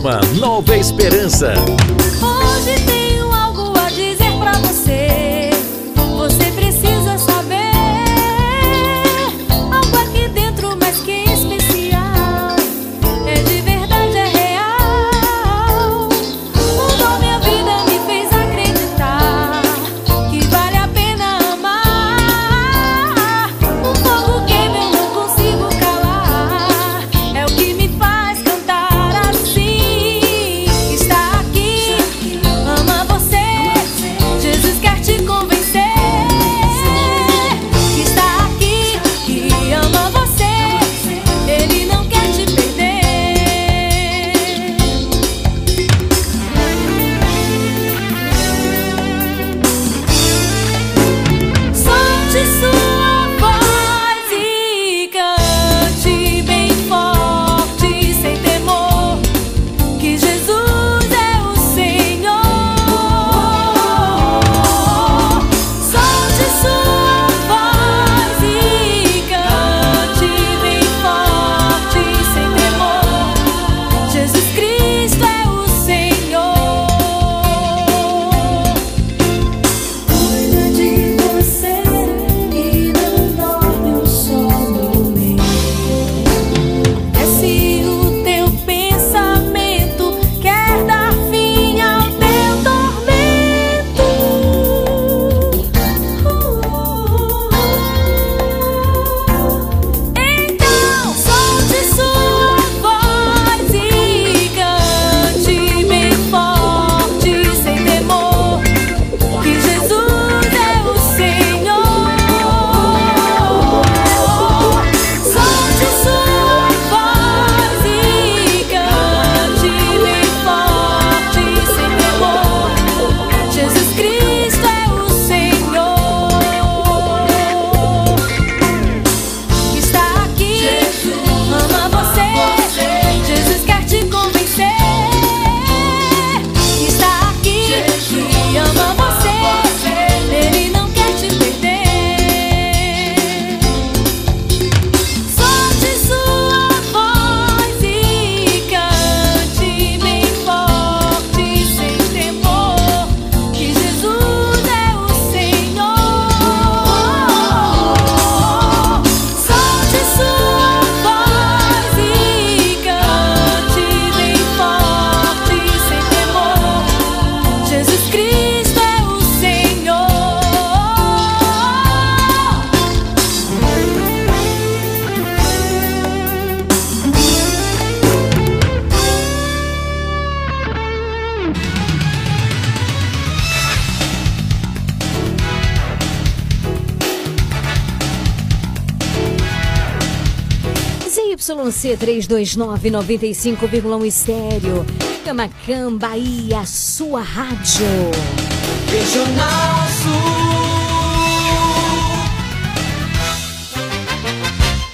Programa Nova Esperança. Hoje tem... 3229 95,1 estéreo. Camacan, Bahia, sua rádio. Regional Sul.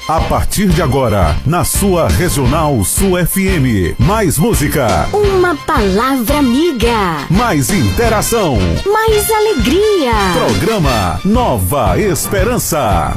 A partir de agora, na sua Regional Sul FM, mais música. Uma palavra amiga. Mais interação. Mais alegria. Programa Nova Esperança.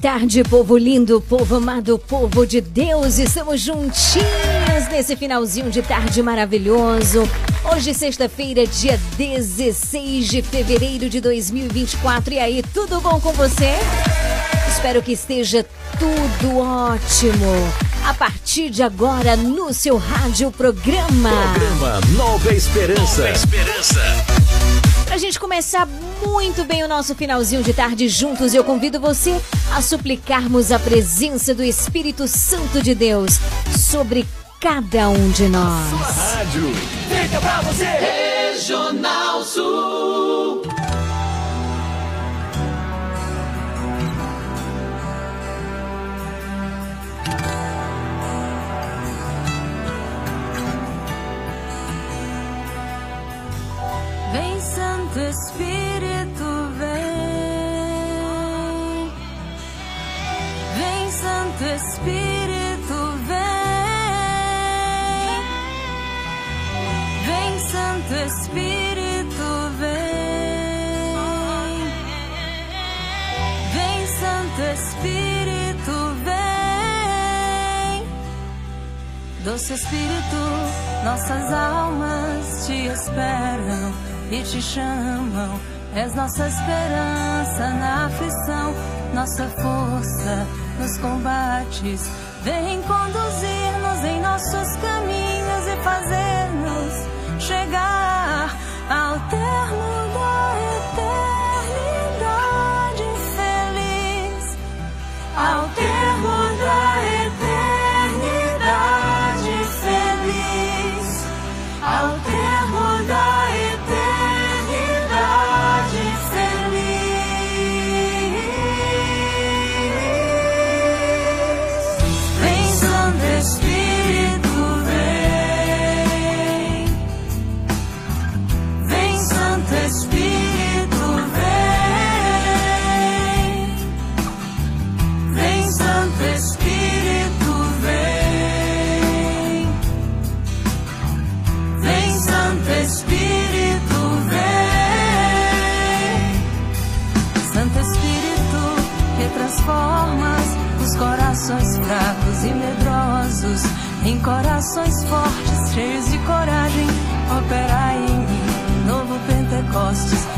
tarde, povo lindo, povo amado, povo de Deus. Estamos juntinhos nesse finalzinho de tarde maravilhoso. Hoje, sexta-feira, dia 16 de fevereiro de 2024. E aí, tudo bom com você? Espero que esteja tudo ótimo. A partir de agora, no seu rádio programa. Programa Nova Esperança. Nova Esperança. Pra gente começar muito bem o nosso finalzinho de tarde juntos, eu convido você a suplicarmos a presença do Espírito Santo de Deus sobre cada um de nós. Rádio. Fica pra você. Regional Sul. Espírito, vem. Vem Santo Espírito, vem. Vem Santo Espírito, vem. Vem Santo Espírito, vem. Doce Espírito, nossas almas te esperam e te chamam. És nossa esperança na aflição, nossa força nos combates. Vem conduzir-nos em nossos caminhos e fazer-nos chegar ao termo da eternidade feliz ao termo corações fracos e medrosos em corações fortes, cheios de coragem. Operai em mim, novo Pentecostes.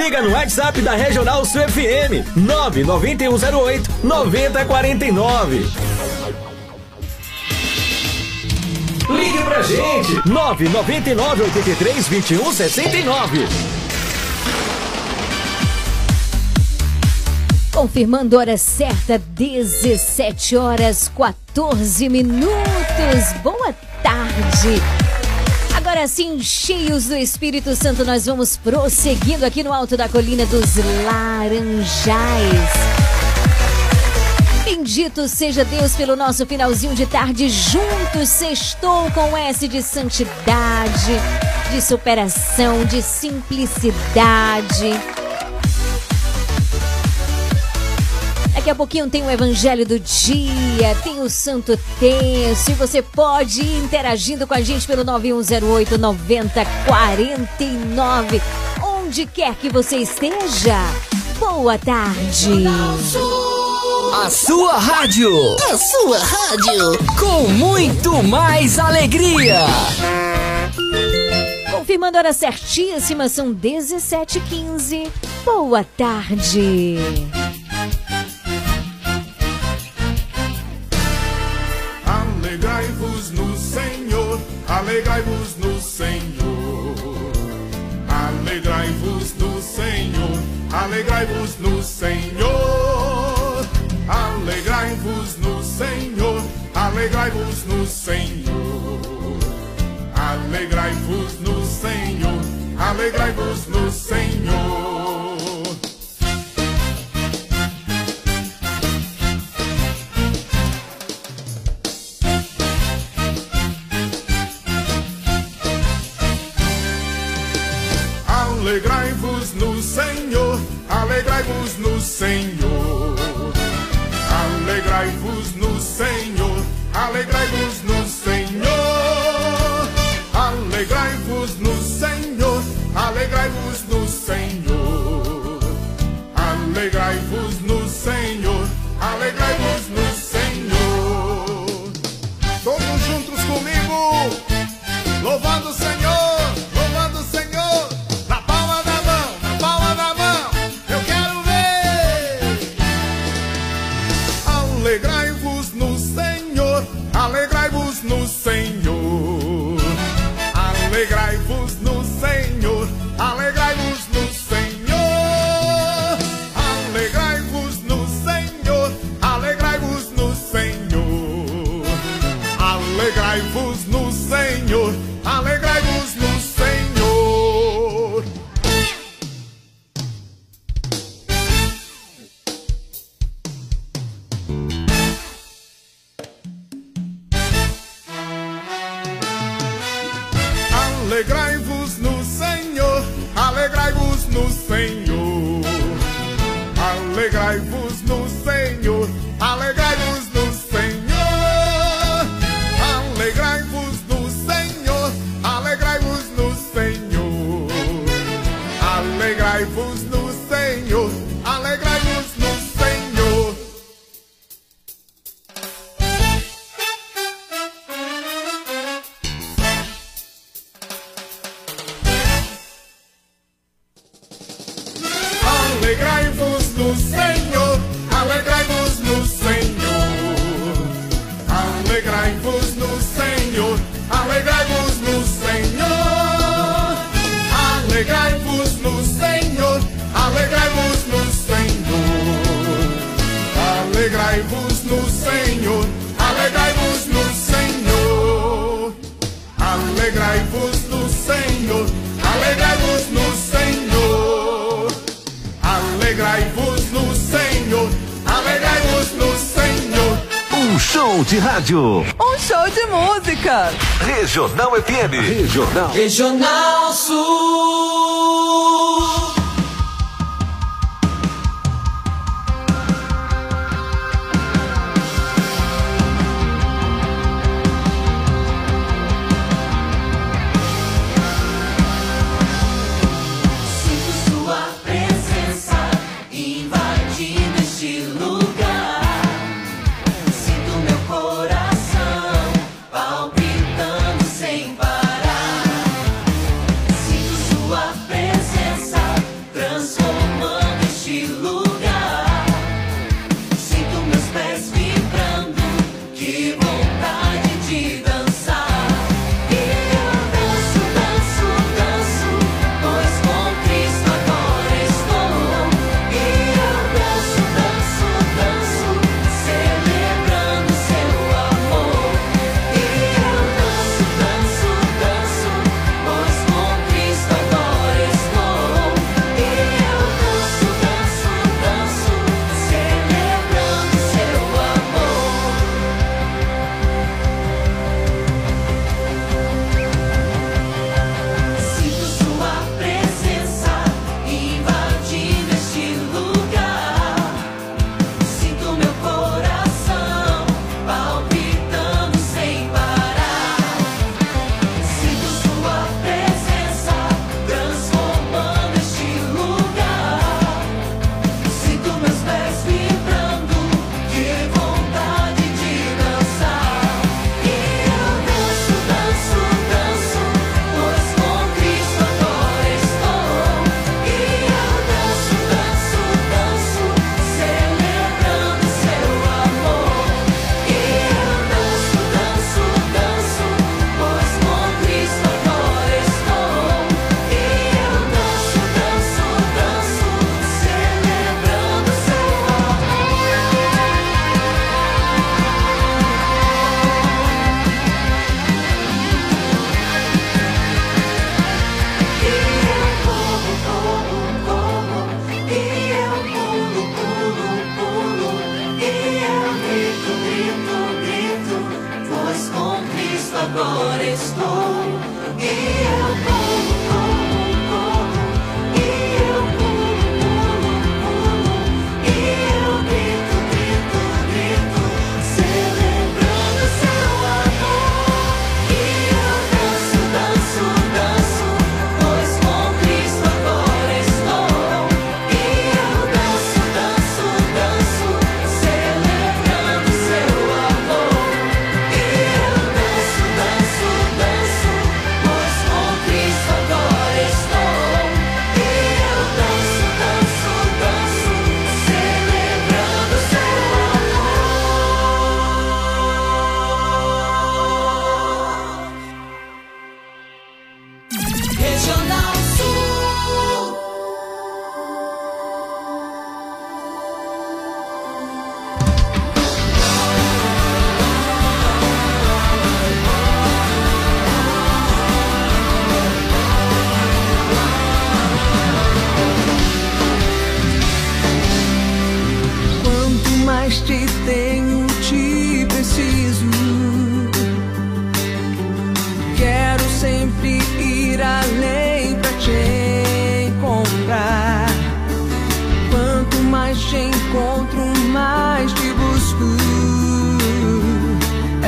Liga no WhatsApp da Regional Sul FM 99108 9049. Ligue pra gente 999 83 21 69. Confirmando hora certa, 17 horas 14 minutos. Boa tarde. Agora sim, cheios do Espírito Santo, nós vamos prosseguindo aqui no alto da colina dos Laranjais. Bendito seja Deus pelo nosso finalzinho de tarde juntos. Sextou com S de santidade, de superação, de simplicidade. Daqui a pouquinho tem o Evangelho do Dia, tem o Santo Terço e você pode ir interagindo com a gente pelo 9108 9049. Onde quer que você esteja. Boa tarde. A sua rádio. A sua rádio. Com muito mais alegria. Confirmando a hora certíssima, são 17h15. Boa tarde. Alegrai-vos no Senhor. Alegrai-vos no Senhor, alegrai-vos no Senhor. Alegrai-vos no Senhor, alegrai-vos no Senhor. Alegrai-vos no Senhor, alegrai-vos no Senhor. Senhor. Alegrai-vos no Senhor, alegrai-vos FM. Regional. Regional Sul.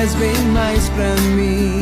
has been nice pra me.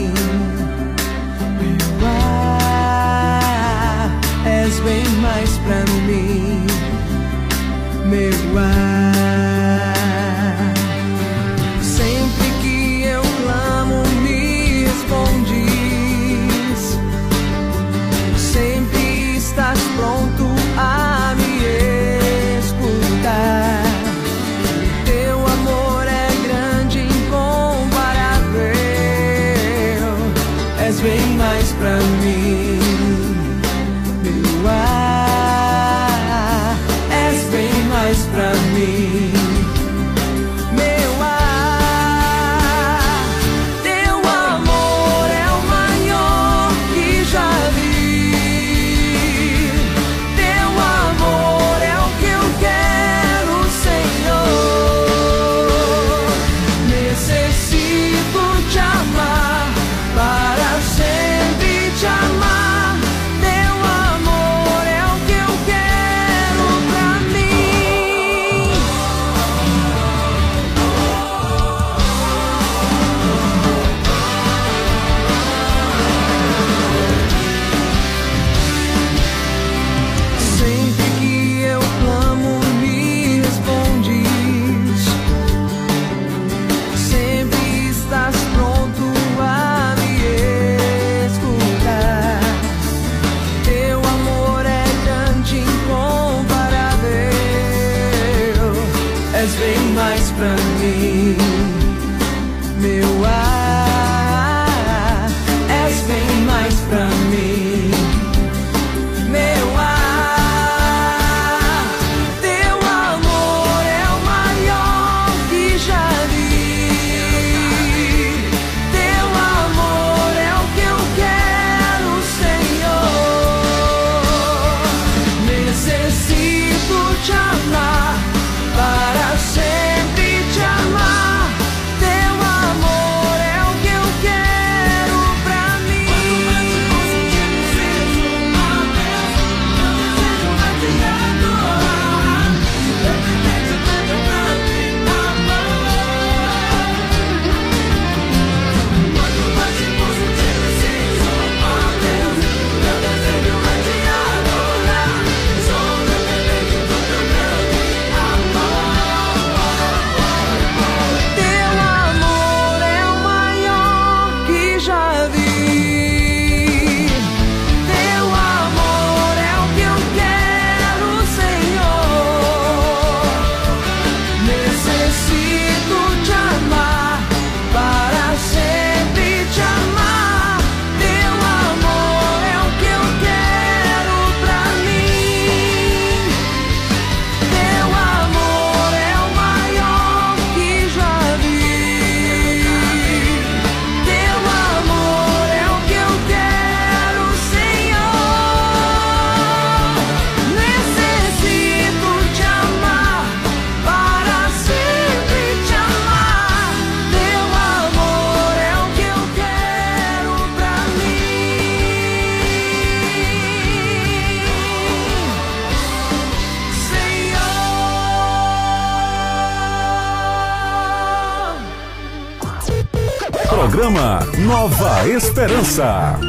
programa Nova Esperança.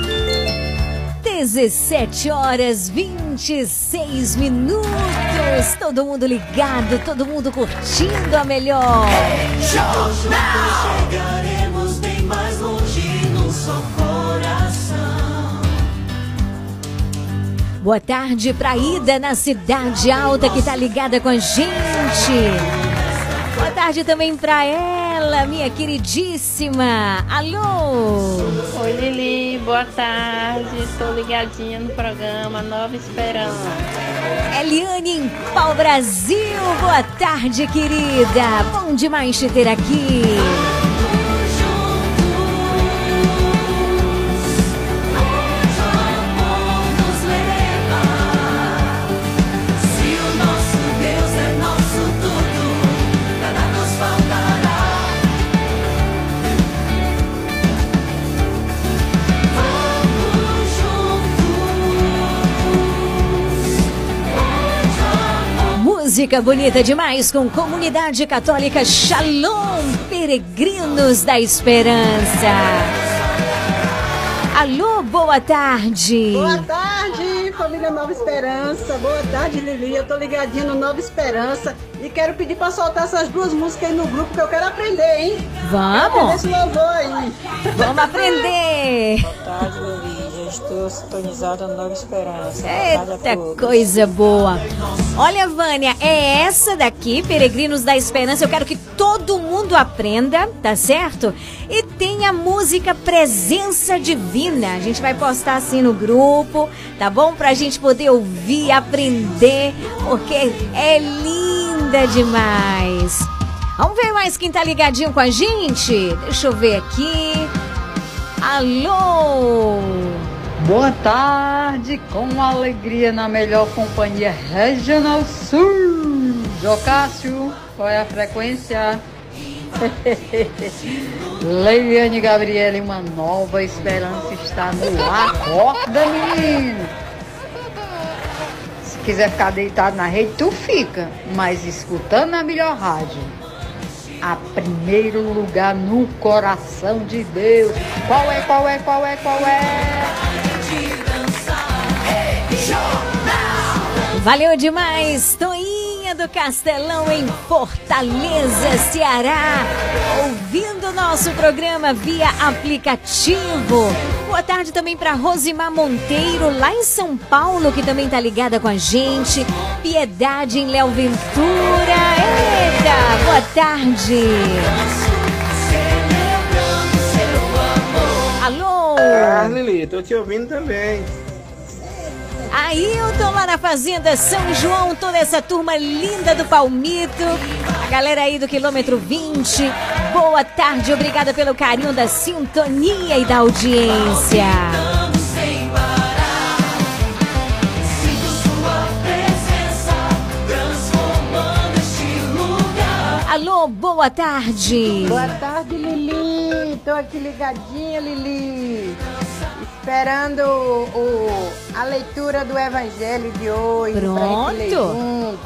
17 horas 26 minutos. Todo mundo ligado, todo mundo curtindo a melhor. Chegaremos bem mais longe no seu coração. Boa tarde pra Ida na Cidade Alta que tá ligada com a gente. Boa tarde também pra ela ela, minha queridíssima. Alô! Oi, Lili, boa tarde. Estou ligadinha no programa Nova Esperança. Eliane em Pau Brasil, boa tarde, querida. Bom demais te ter aqui. Música bonita demais com Comunidade Católica Shalom, Peregrinos da Esperança. Alô, boa tarde. Boa tarde, família Nova Esperança. Boa tarde, Lili. Eu tô ligadinho no Nova Esperança e quero pedir pra soltar essas duas músicas aí no grupo que eu quero aprender, hein? Vamos. Quero aprender esse louvor aí. Vamos aprender. Boa tarde, Lili. Estou sintonizada no Nova Esperança. Eita, coisa boa. Olha, Vânia, é essa daqui, Peregrinos da Esperança. Eu quero que todo mundo aprenda, tá certo? E tem a música Presença Divina. A gente vai postar assim no grupo, tá bom? Pra gente poder ouvir, aprender, porque é linda demais. Vamos ver mais quem tá ligadinho com a gente? Deixa eu ver aqui. Alô! Boa tarde, com alegria na melhor companhia Regional Sul. Jocássio, qual é a frequência? Leiliane Gabriele, uma nova esperança está no ar. Acorda, menino! Se quiser ficar deitado na rede, tu fica, mas escutando a melhor rádio. A primeiro lugar no coração de Deus. Qual é, qual é, qual é, qual é? Valeu demais, Toinha do Castelão em Fortaleza, Ceará, ouvindo nosso programa via aplicativo. Boa tarde também para Rosimar Monteiro, lá em São Paulo, que também tá ligada com a gente. Piedade em Léo Ventura. Eita, boa tarde. Ah, Lili, tô te ouvindo também. Ailton lá na Fazenda São João, toda essa turma linda do Palmito. A galera aí do quilômetro 20. Boa tarde, obrigada pelo carinho da sintonia e da audiência. Alô, boa tarde. Boa tarde, Lili. Tô aqui ligadinha, Lili. Esperando o, a leitura do Evangelho de hoje. Pronto.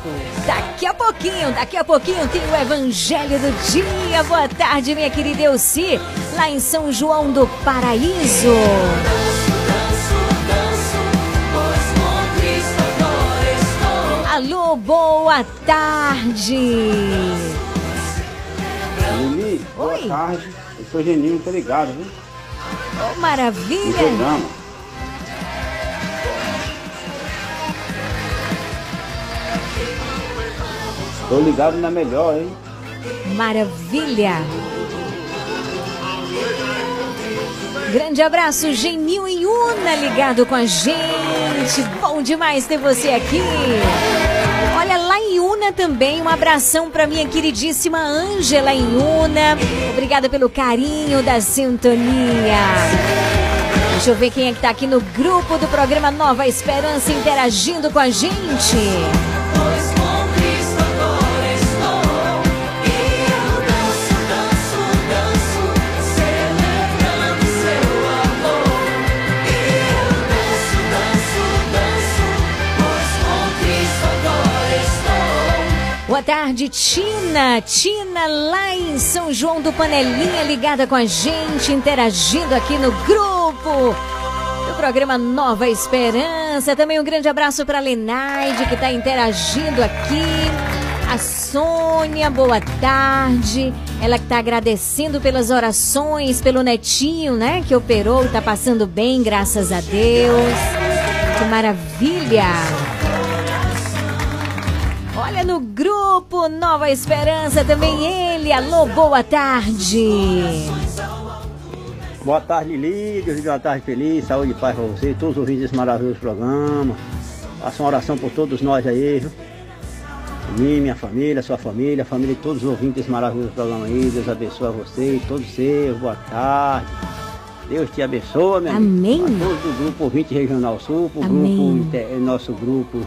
Daqui a pouquinho, daqui a pouquinho tem o Evangelho do Dia. Boa tarde, minha querida Elci, lá em São João do Paraíso. Alô, boa tarde. Lili, boa Oi. tarde. Sou Geninho, tô ligado, viu? Oh, maravilha. programa. Tô ligado na melhor, hein? Maravilha. Grande abraço, Genil e Una ligado com a gente. Bom demais ter você aqui. Olha, lá em Una também, um abração para minha queridíssima Ângela em Una. Obrigada pelo carinho da sintonia. Deixa eu ver quem é que tá aqui no grupo do programa Nova Esperança interagindo com a gente. Boa tarde, Tina. Tina, lá em São João do Panelinha, ligada com a gente, interagindo aqui no grupo do programa Nova Esperança. Também um grande abraço para a Lenaide, que está interagindo aqui. A Sônia, boa tarde. Ela que está agradecendo pelas orações, pelo netinho, né? Que operou está passando bem, graças a Deus. Que maravilha! Olha no grupo Nova Esperança também ele. Alô, boa tarde. Boa tarde, dê uma tarde feliz, saúde e paz pra você, todos os ouvintes desse maravilhoso programa. Faça uma oração por todos nós aí, viu? Mim, minha família, sua família, a família de todos os ouvintes desse maravilhoso programa aí. Deus abençoe a você e todos seus. Boa tarde. Deus te abençoe, meu Amém. amigo. A todos do grupo Ouvinte Regional Sul, pro Amém. grupo, nosso grupo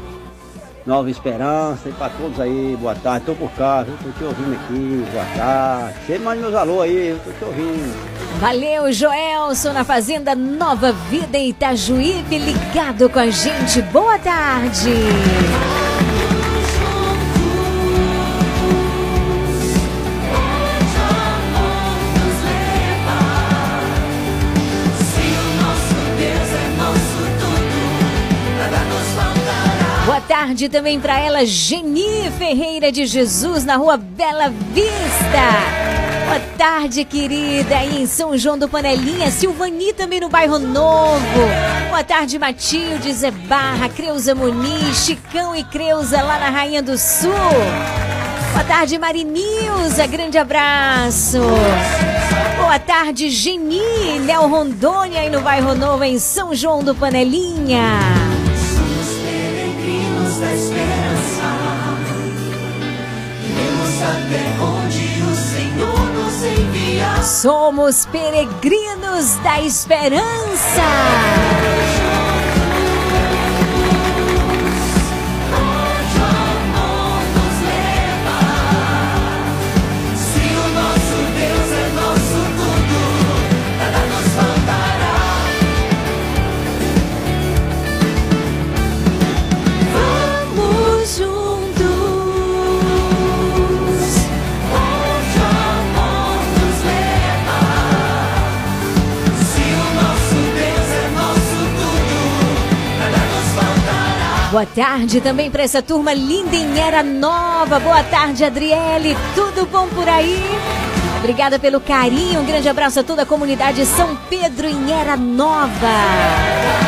Nova Esperança e para todos aí, boa tarde. Tô por cá, viu? Tô te ouvindo aqui, boa tarde. Você manda meus alô aí, eu tô te ouvindo. Valeu, Joelson, na Fazenda Nova Vida Itajuípe, ligado com a gente. Boa tarde. Tarde também para ela, Geni Ferreira de Jesus, na rua Bela Vista. Boa tarde, querida. Aí em São João do Panelinha, Silvani também no bairro Novo. Boa tarde, Matilde, Zé Barra, Creuza Muniz, Chicão e Creuza lá na Rainha do Sul. Boa tarde, Marinilza. Grande abraço. Boa tarde, Geni, Léo Rondônia e no bairro Novo em São João do Panelinha. Da esperança. Iremos até onde o Senhor nos enviar. Somos peregrinos da esperança. Boa tarde também para essa turma linda em Era Nova. Boa tarde, Adriele. Tudo bom por aí? Obrigada pelo carinho. Um grande abraço a toda a comunidade São Pedro em Era Nova.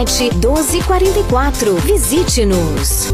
1244. Visite-nos.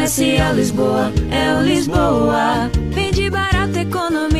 Comercial Lisboa, é o Lisboa. Vende barato, economia.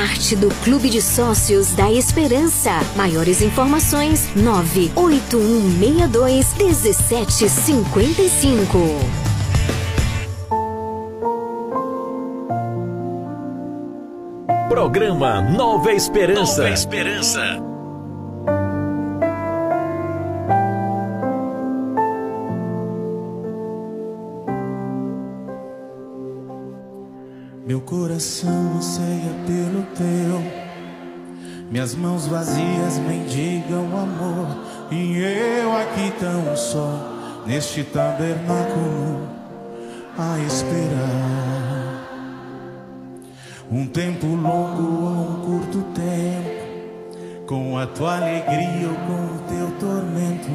Parte do Clube de Sócios da Esperança. Maiores informações: 98162 1755. Programa Nova Esperança. Nova Esperança. Coração anseia pelo teu. Minhas mãos vazias mendigam amor. E eu aqui tão só, neste tabernáculo, a esperar. Um tempo longo ou um curto tempo, com a tua alegria ou com o teu tormento,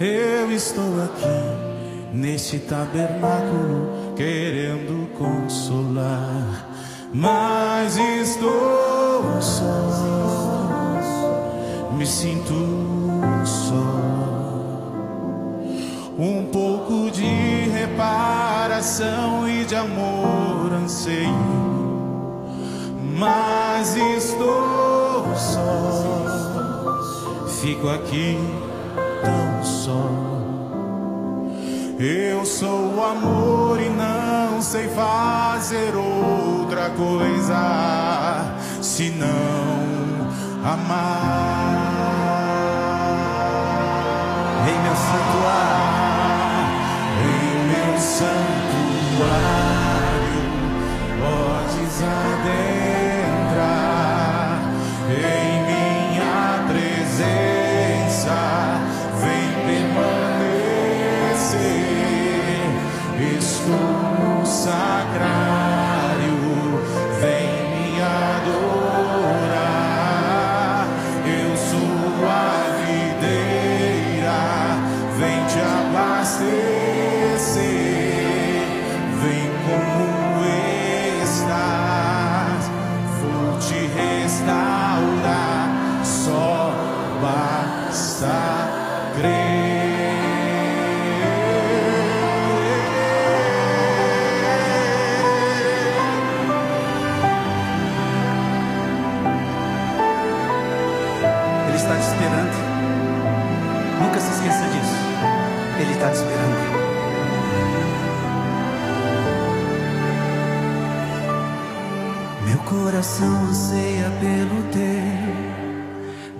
eu estou aqui neste tabernáculo querendo consolar, mas estou só, me sinto só. Um pouco de reparação e de amor anseio mas estou só. Fico aqui tão só. Eu sou amor e não sei fazer outra coisa senão amar. Em meu santuário, em meu santuário, podes adentrar está te esperando. Nunca se esqueça disso. Ele está te esperando. Meu coração anseia pelo teu.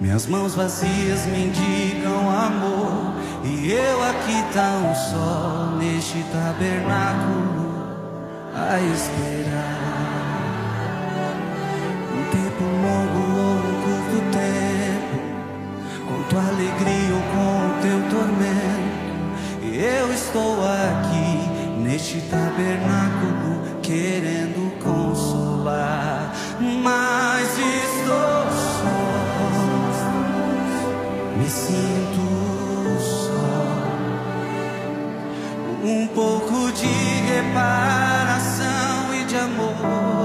Minhas mãos vazias mendigam amor. E eu aqui tão só neste tabernáculo a esperar. Tabernáculo querendo consolar, mas estou só, me sinto só. Um pouco de reparação e de amor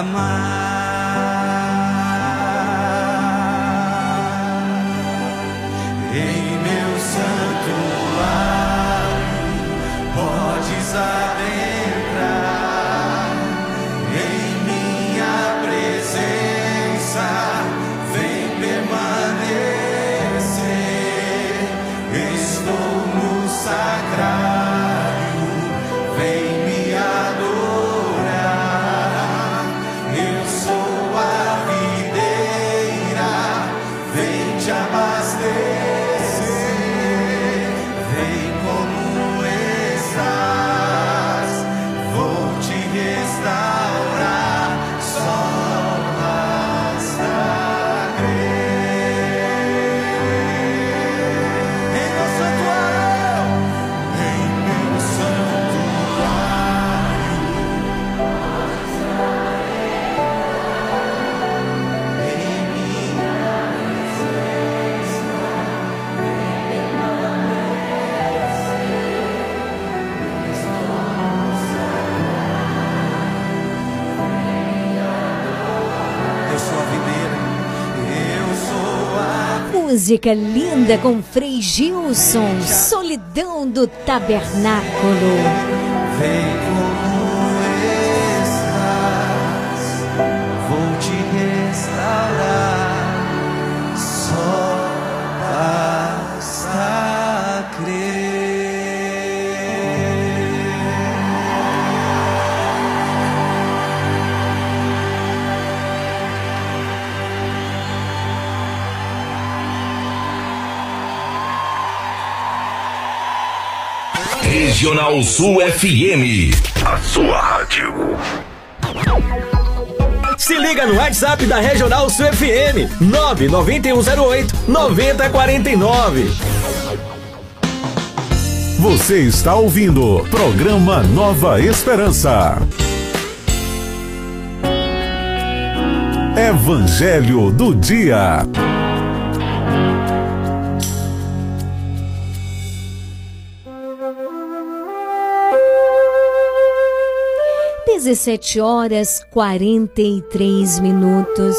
amar. Em meu santuário podes adentrar música linda com Frei Gilson, Solidão do Tabernáculo. Vem Regional Sul FM. A sua rádio. Se liga no WhatsApp da Regional Sul FM. 99108 9049. Você está ouvindo programa Nova Esperança. Evangelho do Dia. 17 horas 43 minutos.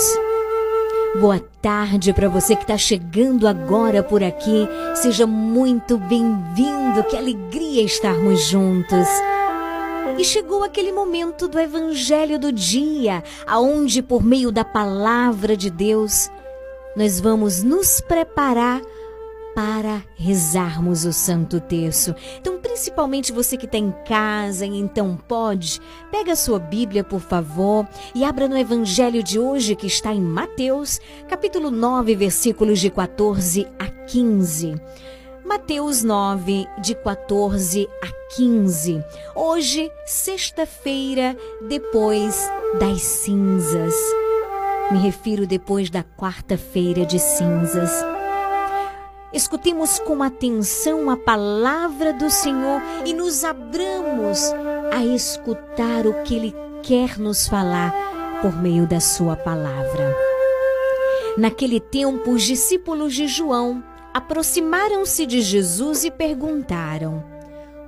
Boa tarde para você que está chegando agora por aqui. Seja muito bem-vindo. Que alegria estarmos juntos. E chegou aquele momento do Evangelho do dia, aonde por meio da palavra de Deus nós vamos nos preparar para rezarmos o Santo Terço. Então, principalmente você que está em casa então pode, pega a sua Bíblia, por favor, e abra no Evangelho de hoje que está em Mateus, capítulo 9, versículos de 14 a 15. Mateus 9, de 14 a 15. Hoje, sexta-feira, depois das cinzas. Me refiro depois da quarta-feira de cinzas. Escutemos com atenção a palavra do Senhor e nos abramos a escutar o que Ele quer nos falar por meio da Sua palavra. Naquele tempo, os discípulos de João aproximaram-se de Jesus e perguntaram: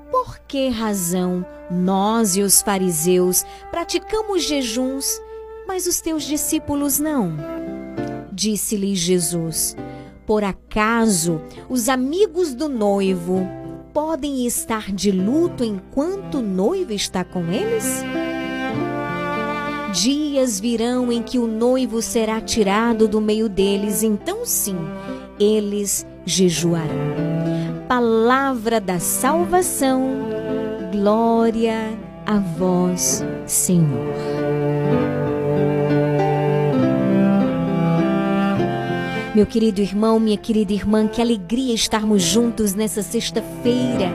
Por que razão nós e os fariseus praticamos jejuns, mas os teus discípulos não? Disse-lhe Jesus: Por acaso os amigos do noivo podem estar de luto enquanto o noivo está com eles? Dias virão em que o noivo será tirado do meio deles, então sim, eles jejuarão. Palavra da salvação, glória a vós, Senhor. Meu querido irmão, minha querida irmã, que alegria estarmos juntos nessa sexta-feira.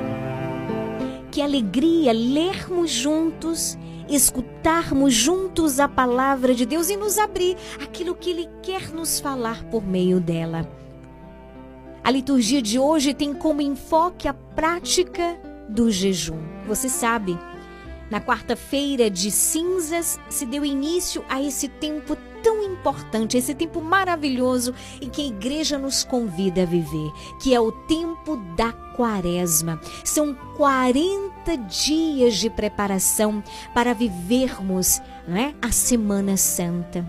Que alegria lermos juntos, escutarmos juntos a palavra de Deus e nos abrir aquilo que Ele quer nos falar por meio dela. A liturgia de hoje tem como enfoque a prática do jejum. Você sabe, na quarta-feira de cinzas se deu início a esse tempo tão importante, esse tempo maravilhoso em que a igreja nos convida a viver, que é o tempo da quaresma. São 40 dias de preparação para vivermos né, a Semana Santa.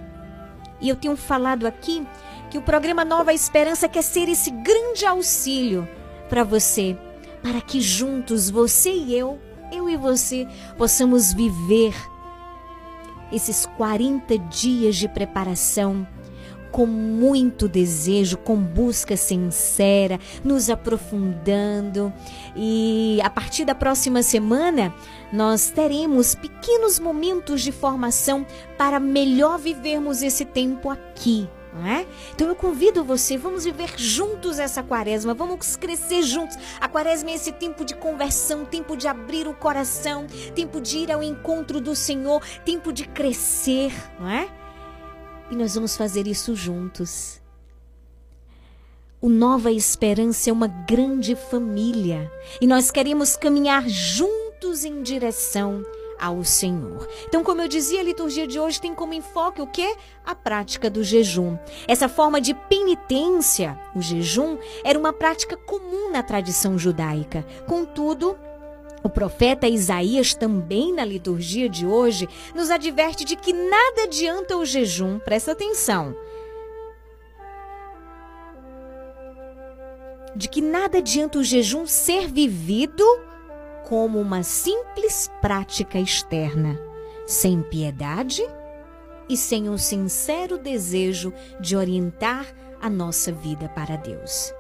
E eu tenho falado aqui que o programa Nova Esperança quer ser esse grande auxílio para você, para que juntos, você e eu, eu e você, possamos viver esses 40 dias de preparação com muito desejo, com busca sincera, nos aprofundando. E a partir da próxima semana, nós teremos pequenos momentos de formação para melhor vivermos esse tempo aqui. Não é? Então eu convido você, vamos viver juntos essa quaresma, vamos crescer juntos. A quaresma é esse tempo de conversão, tempo de abrir o coração, tempo de ir ao encontro do Senhor, tempo de crescer, não é? E nós vamos fazer isso juntos. O Nova Esperança é uma grande família e nós queremos caminhar juntos em direção ao Senhor. Então, como eu dizia, a liturgia de hoje tem como enfoque o que? A prática do jejum. Essa forma de penitência, o jejum, era uma prática comum na tradição judaica. Contudo, o profeta Isaías, também na liturgia de hoje, nos adverte de que nada adianta o jejum, presta atenção. de que nada adianta o jejum ser vivido como uma simples prática externa, sem piedade e sem um sincero desejo de orientar a nossa vida para Deus.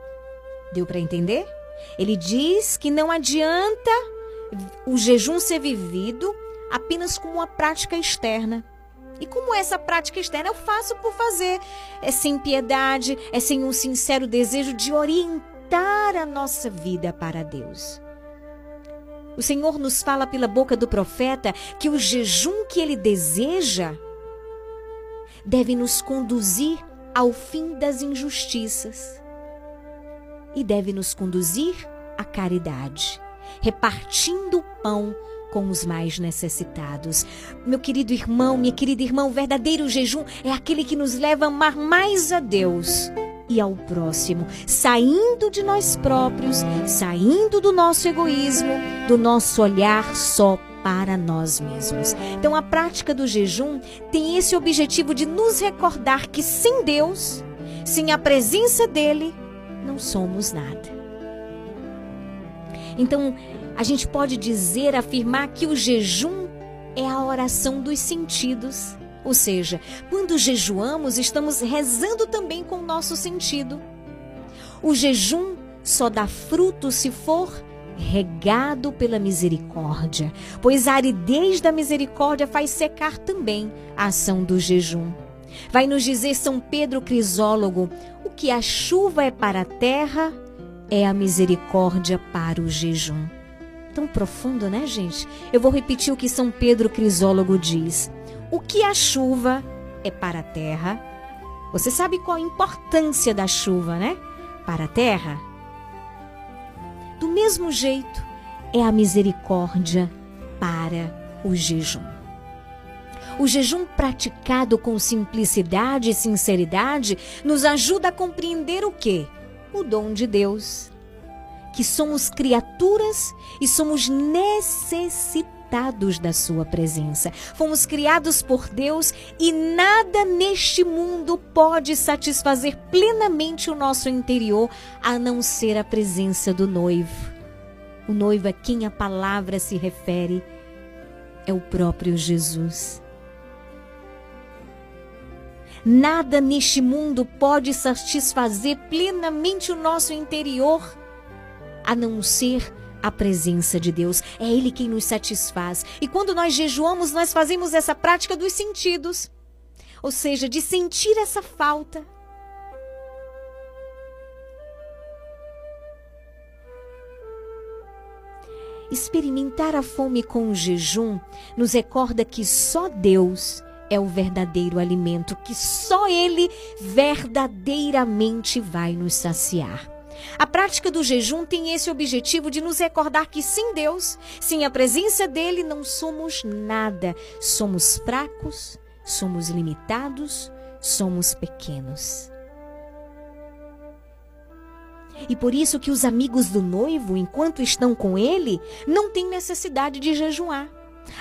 Deu para entender? Ele diz que não adianta o jejum ser vivido apenas como uma prática externa. E como essa prática externa eu faço por fazer, é sem piedade, é sem um sincero desejo de orientar a nossa vida para Deus. O Senhor nos fala pela boca do profeta que o jejum que ele deseja deve nos conduzir ao fim das injustiças e deve nos conduzir à caridade, repartindo o pão com os mais necessitados. Meu querido irmão, minha querida irmã, o verdadeiro jejum é aquele que nos leva a amar mais a Deus e ao próximo, saindo de nós próprios, saindo do nosso egoísmo, do nosso olhar só para nós mesmos. Então, a prática do jejum tem esse objetivo de nos recordar que sem Deus, sem a presença dele, não somos nada. Então, a gente pode dizer, afirmar que o jejum é a oração dos sentidos. Ou seja, quando jejuamos, estamos rezando também com o nosso sentido. O jejum só dá fruto se for regado pela misericórdia, pois a aridez da misericórdia faz secar também a ação do jejum. Vai nos dizer São Pedro Crisólogo: o que a chuva é para a terra é a misericórdia para o jejum. Tão profundo, né, gente? Eu vou repetir o que São Pedro Crisólogo diz. O que a chuva é para a terra? Você sabe qual a importância da chuva, né? Para a terra? Do mesmo jeito, é a misericórdia para o jejum. O jejum praticado com simplicidade e sinceridade nos ajuda a compreender o quê? O dom de Deus. Que somos criaturas e somos necessitados da Sua presença. Fomos criados por Deus e nada neste mundo pode satisfazer plenamente o nosso interior a não ser a presença do noivo. O noivo a quem a palavra se refere é o próprio Jesus. Nada neste mundo pode satisfazer plenamente o nosso interior a não ser a presença de Deus. É Ele quem nos satisfaz. E quando nós jejuamos, nós fazemos essa prática dos sentidos. Ou seja, de sentir essa falta. Experimentar a fome com o jejum nos recorda que só Deus é o verdadeiro alimento, que só Ele verdadeiramente vai nos saciar. A prática do jejum tem esse objetivo de nos recordar que sem Deus, sem a presença dele, não somos nada. Somos fracos, somos limitados, somos pequenos. E por isso que os amigos do noivo, enquanto estão com ele, não têm necessidade de jejuar.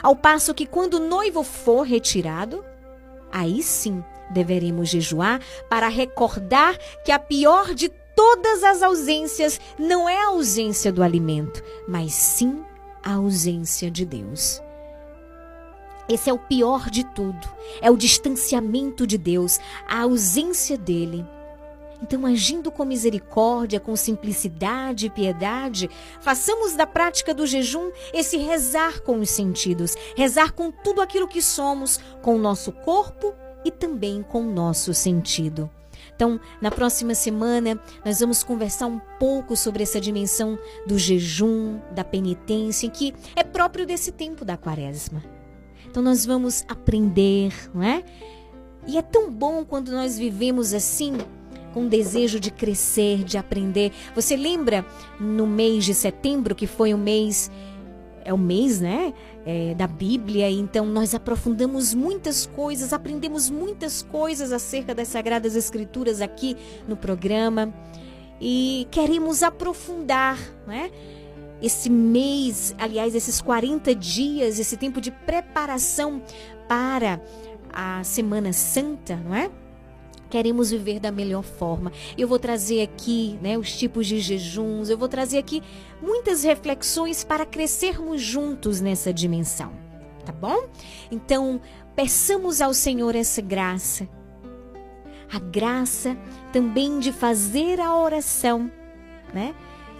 Ao passo que quando o noivo for retirado, aí sim deveremos jejuar para recordar que a pior de todas as ausências não é a ausência do alimento, mas sim a ausência de Deus. Esse é o pior de tudo, é o distanciamento de Deus, a ausência dele. Então, agindo com misericórdia, com simplicidade e piedade, façamos da prática do jejum esse rezar com os sentidos, rezar com tudo aquilo que somos, com o nosso corpo e também com o nosso sentido. Então, na próxima semana, nós vamos conversar um pouco sobre essa dimensão do jejum, da penitência, que é próprio desse tempo da quaresma. Então, nós vamos aprender, não é? E é tão bom quando nós vivemos assim, com desejo de crescer, de aprender. Você lembra no mês de setembro, que foi o mês é o mês, né? É, da Bíblia, então nós aprofundamos muitas coisas, aprendemos muitas coisas acerca das Sagradas Escrituras aqui no programa e queremos aprofundar, né? Esse mês, aliás, esses 40 dias, esse tempo de preparação para a Semana Santa, não é? Queremos viver da melhor forma. Eu vou trazer aqui né, os tipos de jejuns, eu vou trazer aqui muitas reflexões para crescermos juntos nessa dimensão. Tá bom? Então, peçamos ao Senhor essa graça. A graça também de fazer a oração, né?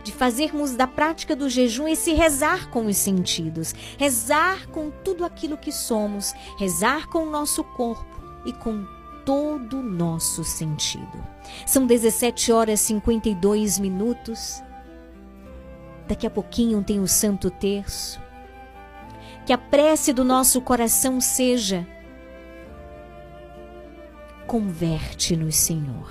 De fazermos da prática do jejum esse rezar com os sentidos, rezar com tudo aquilo que somos, rezar com o nosso corpo e com todo o nosso sentido. São 17 horas e 52 minutos. Daqui a pouquinho tem o Santo Terço. Que a prece do nosso coração seja: Converte-nos, Senhor.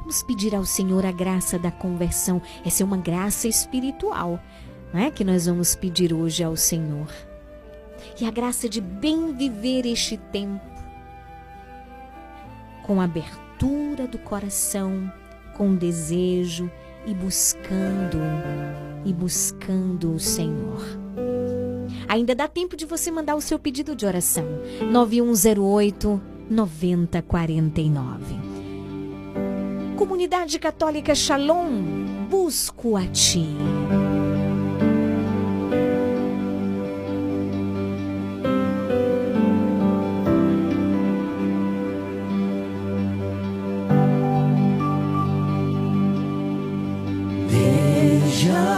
Vamos pedir ao Senhor a graça da conversão. Essa é uma graça espiritual, é? Que nós vamos pedir hoje ao Senhor. E a graça de bem viver este tempo com abertura do coração, com desejo e buscando e buscando o Senhor. Ainda dá tempo de você mandar o seu pedido de oração. 9108 9049. Comunidade Católica Shalom, busco a ti. Just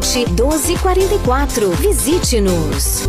1244. Visite-nos.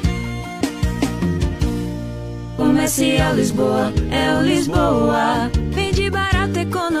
Comercial Lisboa, é o Lisboa. Vende barato, boa.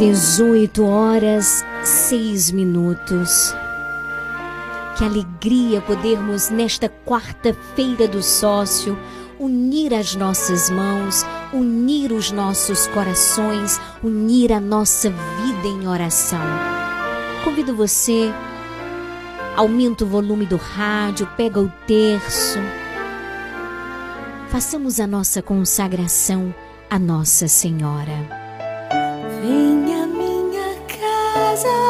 Dezoito horas, seis minutos. Que alegria podermos, nesta quarta-feira do sócio, unir as nossas mãos, unir os nossos corações, unir a nossa vida em oração. Convido você, aumenta o volume do rádio, pega o terço. Façamos a nossa consagração à Nossa Senhora. Casa,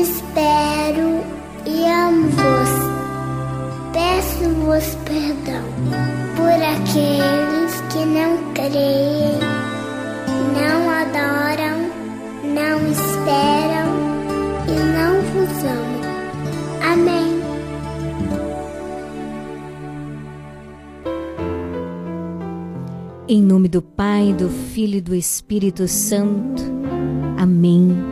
espero e amo-vos. Peço-vos perdão por aqueles que não creem, não adoram, não esperam e não vos amam. Amém. Em nome do Pai, do Filho e do Espírito Santo. Amém.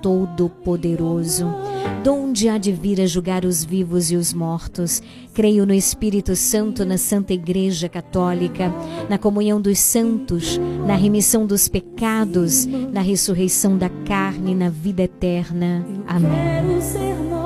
Todo-Poderoso. Donde há de vir a julgar os vivos e os mortos? Creio no Espírito Santo, na Santa Igreja Católica, na comunhão dos santos, na remissão dos pecados, na ressurreição da carne, na vida eterna. Amém.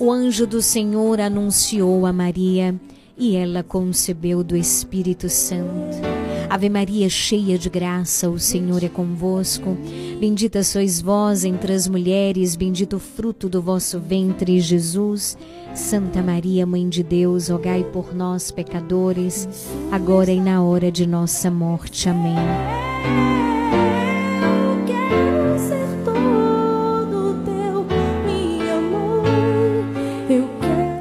O anjo do Senhor anunciou a Maria e ela concebeu do Espírito Santo. Ave Maria, cheia de graça, o Senhor é convosco. Bendita sois vós entre as mulheres, bendito o fruto do vosso ventre, Jesus. Santa Maria, Mãe de Deus, rogai por nós, pecadores, agora e na hora de nossa morte. Amém.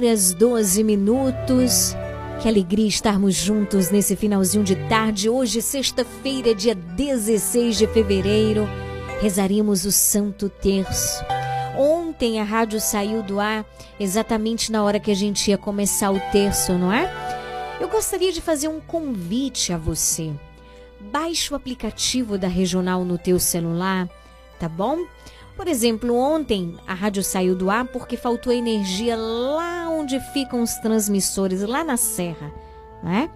Horas 12 minutos. Que alegria estarmos juntos nesse finalzinho de tarde. Hoje, sexta-feira, dia 16 de fevereiro, rezaremos o Santo Terço. Ontem a rádio saiu do ar exatamente na hora que a gente ia começar o terço, não é? Eu gostaria de fazer um convite a você. Baixe o aplicativo da Regional no teu celular, tá bom? Por exemplo, ontem a rádio saiu do ar porque faltou energia lá onde ficam os transmissores, lá na serra, né?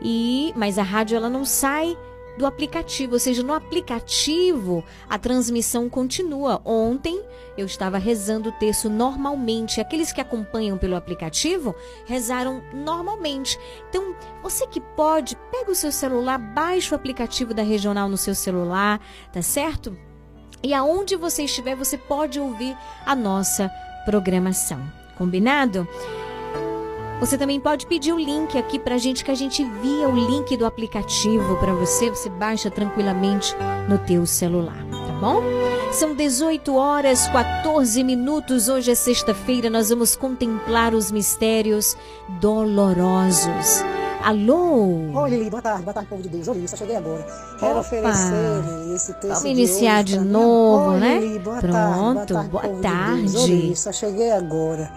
E mas a rádio ela não sai do aplicativo, ou seja, no aplicativo a transmissão continua. Ontem eu estava rezando o texto normalmente. Aqueles que acompanham pelo aplicativo rezaram normalmente. Então, você que pode, pega o seu celular, baixa o aplicativo da regional no seu celular, tá certo? E aonde você estiver, você pode ouvir a nossa programação. Combinado? Você também pode pedir o link aqui pra gente que a gente envia o link do aplicativo para você, você baixa tranquilamente no teu celular, tá bom? São 18 horas 14 minutos. Hoje é sexta-feira, nós vamos contemplar os mistérios dolorosos. Alô? Oi, Lili, boa tarde, boa tarde, povo de Deus. Oi, só cheguei agora. Quero Opa. oferecer Lili, esse texto Vamos iniciar de, de hoje pra novo, minha... né? Oi, Lili, boa Pronto, tarde, boa povo de tarde. Oi, Lili, só cheguei agora.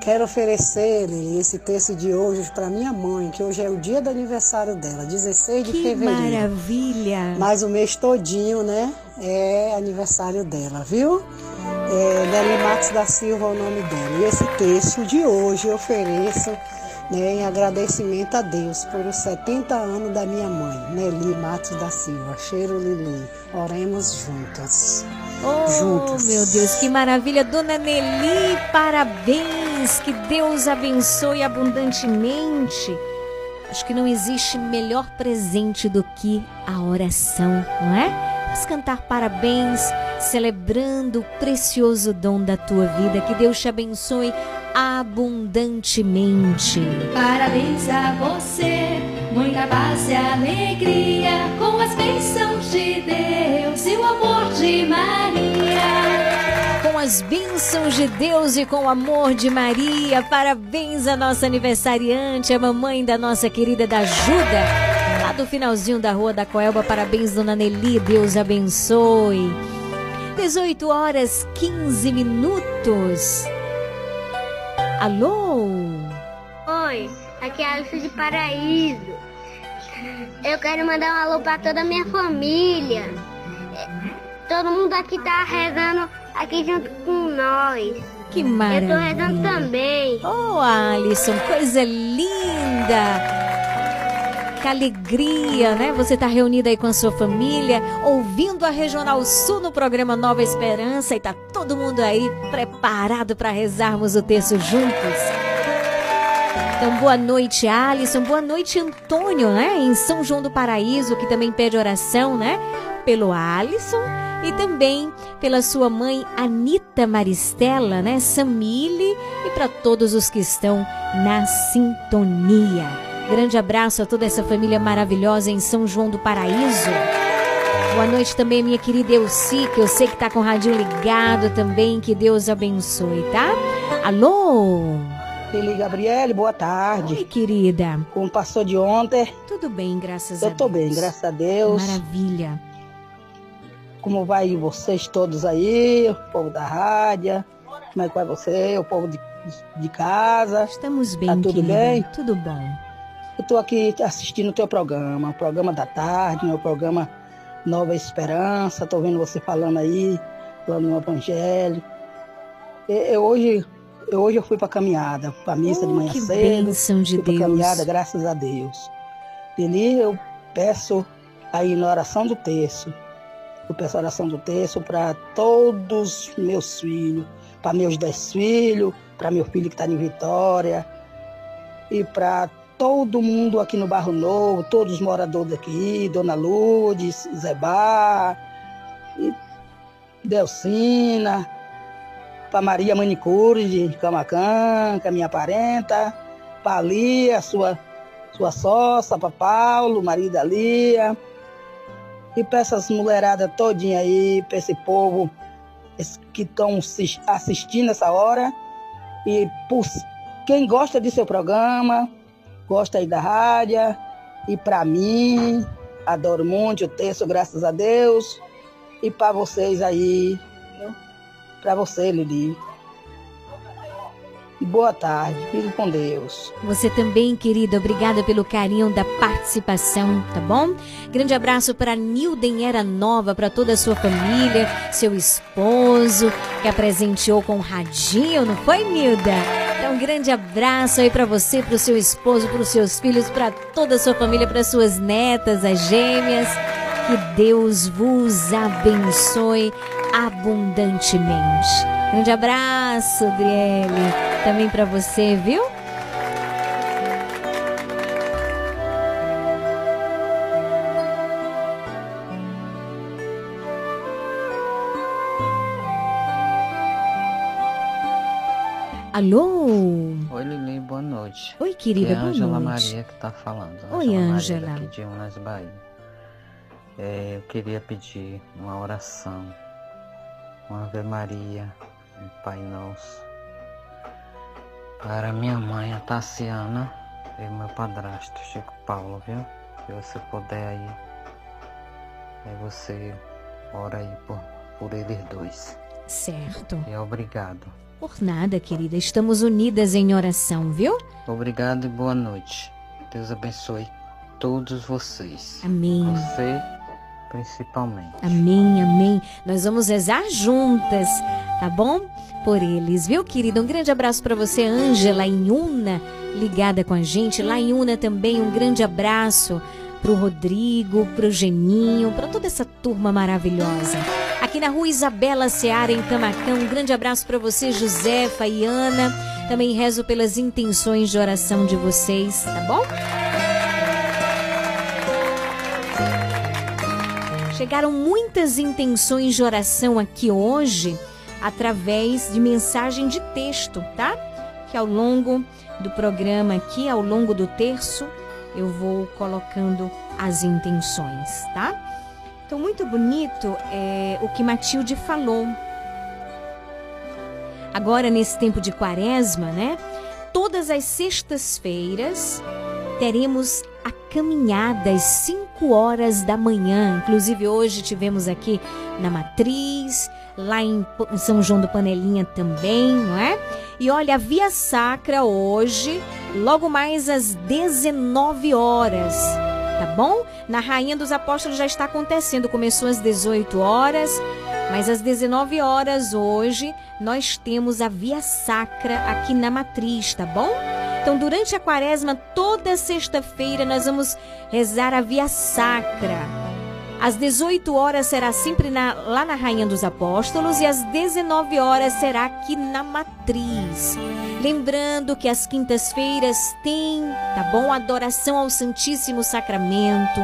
Quero oferecer Lili, esse texto de hoje para minha mãe, que hoje é o dia do aniversário dela, 16 de Que fevereiro. maravilha! Mas o mês todinho, né, é aniversário dela, viu? É, Nelly Matos da Silva é o nome dela. E esse texto de hoje eu ofereço né, em agradecimento a Deus por os 70 anos da minha mãe, Nelly Matos da Silva. Cheiro Lili. Oremos juntas. Oh, juntas. meu Deus, que maravilha. Dona Nelly, parabéns. Que Deus abençoe abundantemente. Acho que não existe melhor presente do que a oração, não é? Vamos cantar parabéns, celebrando o precioso dom da tua vida. Que Deus te abençoe abundantemente. Parabéns a você, muita paz e alegria, com as bênçãos de Deus e o amor de Maria. Com as bênçãos de Deus e com o amor de Maria, parabéns à nossa aniversariante, a mamãe da nossa querida da Ajuda, lá do finalzinho da Rua da Coelba. Parabéns, dona Nelly, Deus abençoe. 18 horas 15 minutos. Alô? Oi, aqui é a Alice de Paraíso. Eu quero mandar um alô pra toda a minha família. Todo mundo aqui tá rezando aqui junto com nós. Que Eu tô maravilha. rezando também. Oh, Alisson, coisa linda! Que alegria, né? Você tá reunida aí com a sua família, ouvindo a Regional Sul no programa Nova Esperança e tá todo mundo aí preparado para rezarmos o texto juntos. Então, boa noite, Alisson. Boa noite, Antônio, né? Em São João do Paraíso, que também pede oração, né? Pelo Alisson e também pela sua mãe Anita Maristela, né? Samile e para todos os que estão na sintonia. Grande abraço a toda essa família maravilhosa em São João do Paraíso. Boa noite também, minha querida Elci, que eu sei que tá com o radinho ligado também. Que Deus abençoe, tá? Alô? Lili Gabriele, boa tarde. Oi, querida. Como passou de ontem? Tudo bem, graças a Eu Deus. tô bem, graças a Deus. Maravilha. Como vai vocês todos aí, o povo da rádio? Como é que vai você, o povo de, de casa? Estamos bem, Tá tudo querida. bem? Tudo bom. Eu tô aqui assistindo o teu programa, o programa da tarde, meu programa Nova Esperança. Tô vendo você falando aí, falando no Evangelho. Eu, hoje, eu, hoje eu fui pra caminhada, pra missa de manhã Oh, que cedo. bênção de fui Deus. caminhada, graças a Deus. E ali eu peço aí na oração do terço. Eu peço a oração do terço para todos meus filhos, para meus dez filhos, para meu filho que está em Vitória, e para todo mundo aqui no Barro Novo, todos os moradores aqui, Dona Lourdes, Zebá, Delcina, para Maria Manicure de Camacan, que é minha parenta, para Lia, sua, sua sócia, para Paulo, marido da Lia, e para essas mulheradas todinha aí, para esse povo que estão assistindo essa hora, e por quem gosta de seu programa, gosta aí da rádio, e para mim, adoro muito o texto, graças a Deus, e para vocês aí, para você, Lili. E boa tarde, fique com Deus. Você também, querida, obrigada pelo carinho da participação, tá bom? Grande abraço para Nilden Era Nova, para toda a sua família, seu esposo, que a presenteou com um radinho, não foi, Nilda? Então, um grande abraço aí para você, para o seu esposo, para os seus filhos, para toda a sua família, para suas netas, as gêmeas. Que Deus vos abençoe abundantemente. Grande abraço, Adriele. Também para você, viu? Alô? Oi, Lili, boa noite. Oi, querida, Aqui é boa Ângela noite. Maria que tá falando. Oi, Maria, Ângela. daqui de Unas, Bahia. É, eu queria pedir uma oração, uma Ave Maria, um Pai Nosso, para minha mãe, a Tassiana, e meu padrasto, Chico Paulo, viu? Se você puder aí, aí você ora aí por, por eles dois. Certo. E obrigado. Por nada, querida. Estamos unidas em oração, viu? Obrigado e boa noite. Deus abençoe todos vocês. Amém. Você principalmente. Amém, amém. Nós vamos rezar juntas, tá bom? Por eles, viu, querida? Um grande abraço para você, Ângela, em Una, ligada com a gente. Lá em Una também, um grande abraço pro Rodrigo, pro Geninho, para toda essa turma maravilhosa. Aqui na rua Isabela Seara, em Camacão, um grande abraço para você, Josefa e Ana. Também rezo pelas intenções de oração de vocês, tá bom? Chegaram muitas intenções de oração aqui hoje através de mensagem de texto, tá? Que ao longo do programa aqui, ao longo do terço, eu vou colocando as intenções, tá? Então, muito bonito é o que Matilde falou. Agora, nesse tempo de quaresma, né? Todas as sextas-feiras teremos a caminhada às 5 horas da manhã. Inclusive, hoje tivemos aqui na Matriz, lá em São João do Panelinha também, não é? E olha, a Via Sacra hoje, logo mais às 19 horas, tá bom? Na Rainha dos Apóstolos já está acontecendo, começou às 18 horas, mas às 19 horas hoje nós temos a Via Sacra aqui na Matriz, tá bom? Então, durante a quaresma, toda sexta-feira, nós vamos rezar a Via Sacra. Às 18 horas será sempre na- lá na Rainha dos Apóstolos e às 19 horas será aqui na Matriz. Lembrando que às quintas-feiras tem, tá bom? Adoração ao Santíssimo Sacramento.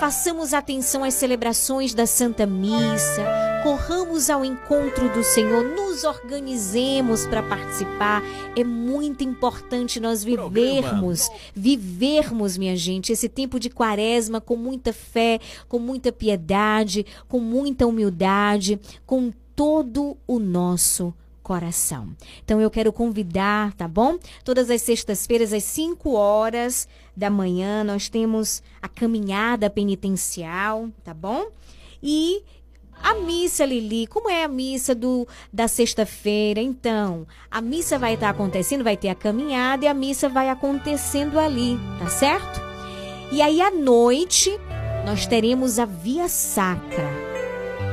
Façamos atenção às celebrações da Santa Missa, corramos ao encontro do Senhor, nos organizemos para participar. É muito importante nós vivermos, vivermos, minha gente, esse tempo de quaresma com muita fé, com muita piedade, com muita humildade, com todo o nosso. Então eu quero convidar, tá bom? Todas as sextas-feiras às 5 horas da manhã nós temos a caminhada penitencial, tá bom? E a missa, Lili, como é a missa do da sexta-feira? Então, a missa vai estar acontecendo, vai ter a caminhada e a missa vai acontecendo ali, tá certo? E aí à noite nós teremos a via sacra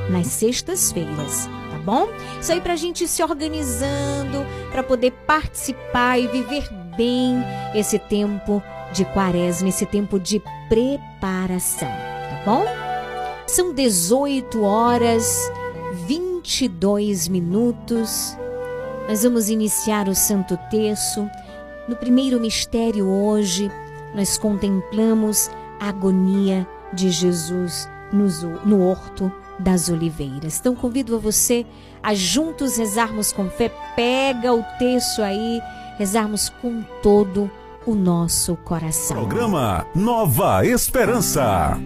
nas sextas-feiras, bom? Isso aí pra gente ir se organizando, para poder participar e viver bem esse tempo de quaresma, esse tempo de preparação, tá bom? São 18 horas 22 minutos. Nós vamos iniciar o Santo Terço. No primeiro mistério hoje, nós contemplamos a agonia de Jesus no horto das oliveiras. Então convido a você a juntos rezarmos com fé. Pega o texto aí, rezarmos com todo o nosso coração. Programa Nova Esperança.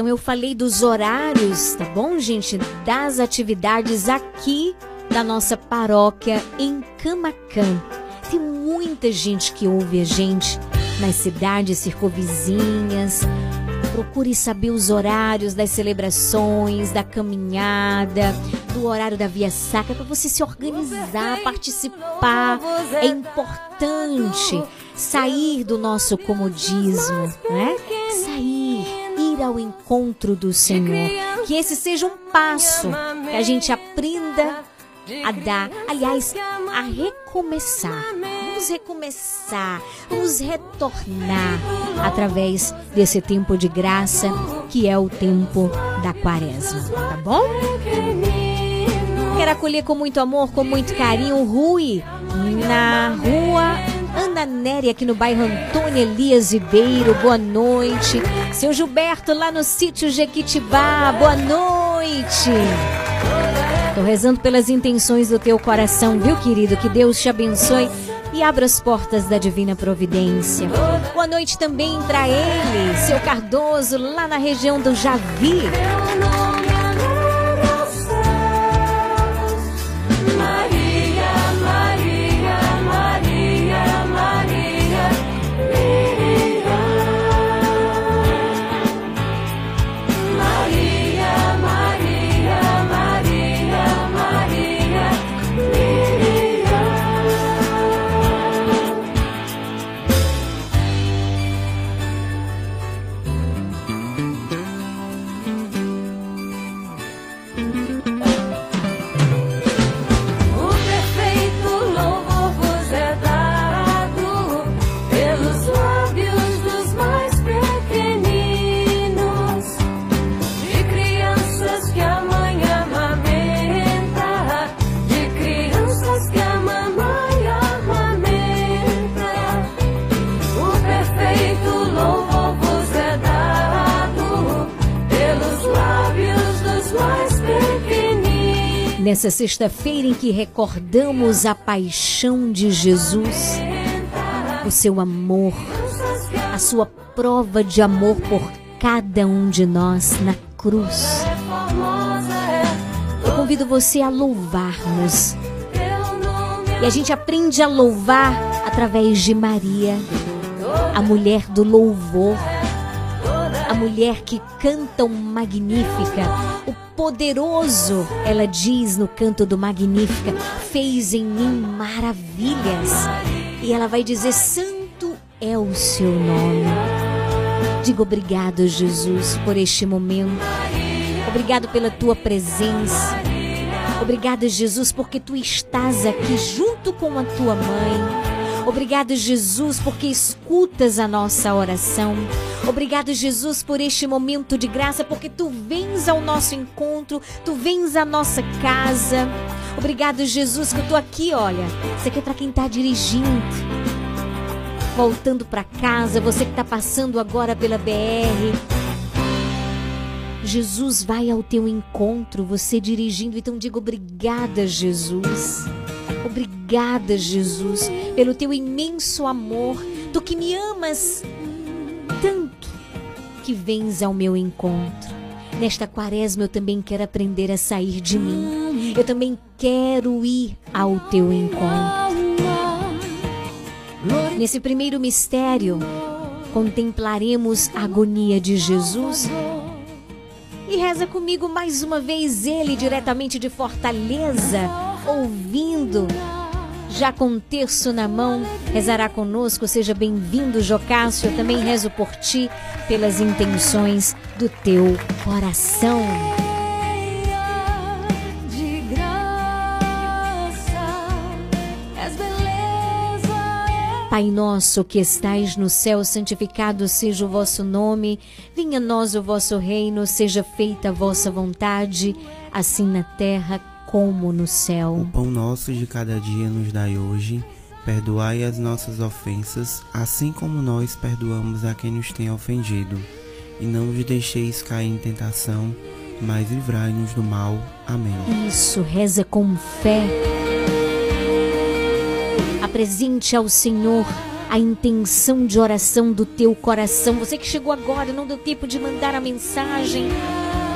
Então eu falei dos horários, tá bom, gente? Das atividades aqui da nossa paróquia em Camacan. Tem muita gente que ouve a gente nas cidades circunvizinhas. Procure saber os horários das celebrações, da caminhada, do horário da via sacra para você se organizar, participar. É importante sair do nosso comodismo, né? Sair, ir ao encontro do Senhor. Que esse seja um passo que a gente aprenda a dar, aliás, a recomeçar. Vamos recomeçar, vamos retornar através desse tempo de graça que é o tempo da quaresma, tá bom? Quero acolher com muito amor, com muito carinho Rui na rua Ana Nery, aqui no bairro Antônio Elias Ribeiro. Boa noite. Seu Gilberto, lá no sítio Jequitibá. Boa noite. Tô rezando pelas intenções do teu coração, viu, querido? Que Deus te abençoe e abra as portas da divina providência. Boa noite também para ele, seu Cardoso, lá na região do Javi. Nessa sexta-feira em que recordamos a paixão de Jesus, o seu amor, a sua prova de amor por cada um de nós na cruz. Eu convido você a louvarmos. E a gente aprende a louvar através de Maria, a mulher do louvor, a mulher que canta o Magnífica, o poderoso, ela diz no canto do Magnífica, fez em mim maravilhas. E ela vai dizer: Santo é o seu nome. Diga obrigado, Jesus, por este momento. Obrigado pela tua presença. Obrigado, Jesus, porque tu estás aqui junto com a tua mãe. Obrigado, Jesus, porque escutas a nossa oração. Obrigado, Jesus, por este momento de graça, porque tu vens ao nosso encontro, tu vens à nossa casa. Obrigado, Jesus, que eu tô aqui, olha. Isso aqui é para quem tá dirigindo. Voltando para casa, você que tá passando agora pela BR. Jesus vai ao teu encontro, você dirigindo, então diga obrigada, Jesus. Obrigada, Jesus, pelo teu imenso amor, tu que me amas tanto que vens ao meu encontro. Nesta quaresma eu também quero aprender a sair de mim. Eu também quero ir ao teu encontro. Nesse primeiro mistério, contemplaremos a agonia de Jesus. E reza comigo mais uma vez ele diretamente de Fortaleza, ouvindo já com um terço na mão, rezará conosco. Seja bem-vindo, Jocássio. Eu também rezo por ti, pelas intenções do teu coração. Pai nosso que estais no céu, santificado seja o vosso nome. Venha a nós o vosso reino, seja feita a vossa vontade, assim na terra como no céu. O pão nosso de cada dia nos dai hoje. Perdoai as nossas ofensas, assim como nós perdoamos a quem nos tem ofendido. E não vos deixeis cair em tentação, mas livrai-nos do mal. Amém. Isso, reza com fé. Apresente ao Senhor a intenção de oração do teu coração. Você que chegou agora, não deu tempo de mandar a mensagem,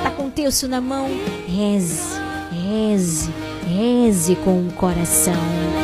tá com o texto na mão, reze, reze, reze com o coração.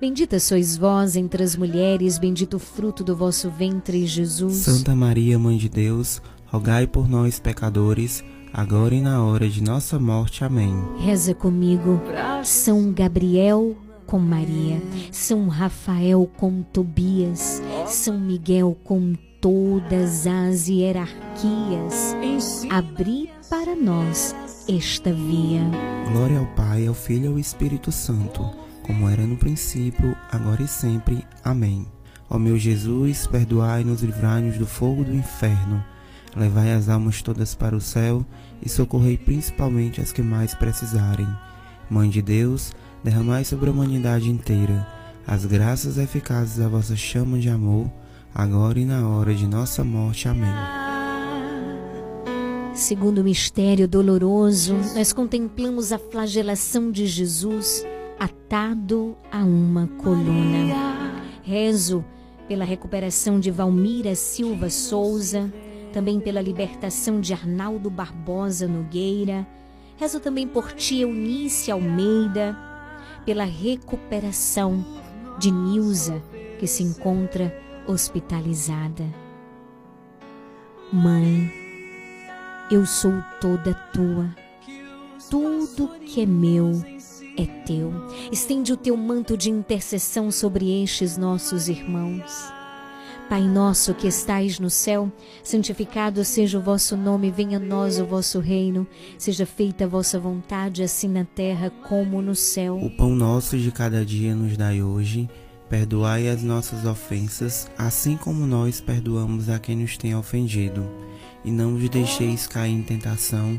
Bendita sois vós entre as mulheres, bendito o fruto do vosso ventre, Jesus. Santa Maria, Mãe de Deus, rogai por nós, pecadores, agora e na hora de nossa morte. Amém. Reza comigo, São Gabriel com Maria, São Rafael com Tobias, São Miguel com todas as hierarquias. Abri para nós esta via. Glória ao Pai, ao Filho e ao Espírito Santo, como era no princípio, agora e sempre. Amém. Ó meu Jesus, perdoai-nos, livrai-nos do fogo do inferno, levai as almas todas para o céu e socorrei principalmente as que mais precisarem. Mãe de Deus, derramai sobre a humanidade inteira as graças eficazes da vossa chama de amor, agora e na hora de nossa morte. Amém. Segundo mistério doloroso, nós contemplamos a flagelação de Jesus atado a uma coluna. Rezo pela recuperação de Valmira Silva Souza, também pela libertação de Arnaldo Barbosa Nogueira. Rezo também por tia Eunice Almeida, pela recuperação de Nilza, que se encontra hospitalizada. Mãe, eu sou toda tua. Tudo que é meu é teu. Estende o teu manto de intercessão sobre estes nossos irmãos. Pai nosso que estais no céu, santificado seja o vosso nome, venha a nós o vosso reino, seja feita a vossa vontade, assim na terra como no céu. O pão nosso de cada dia nos dai hoje. Perdoai as nossas ofensas, assim como nós perdoamos a quem nos tem ofendido. E não nos deixeis cair em tentação,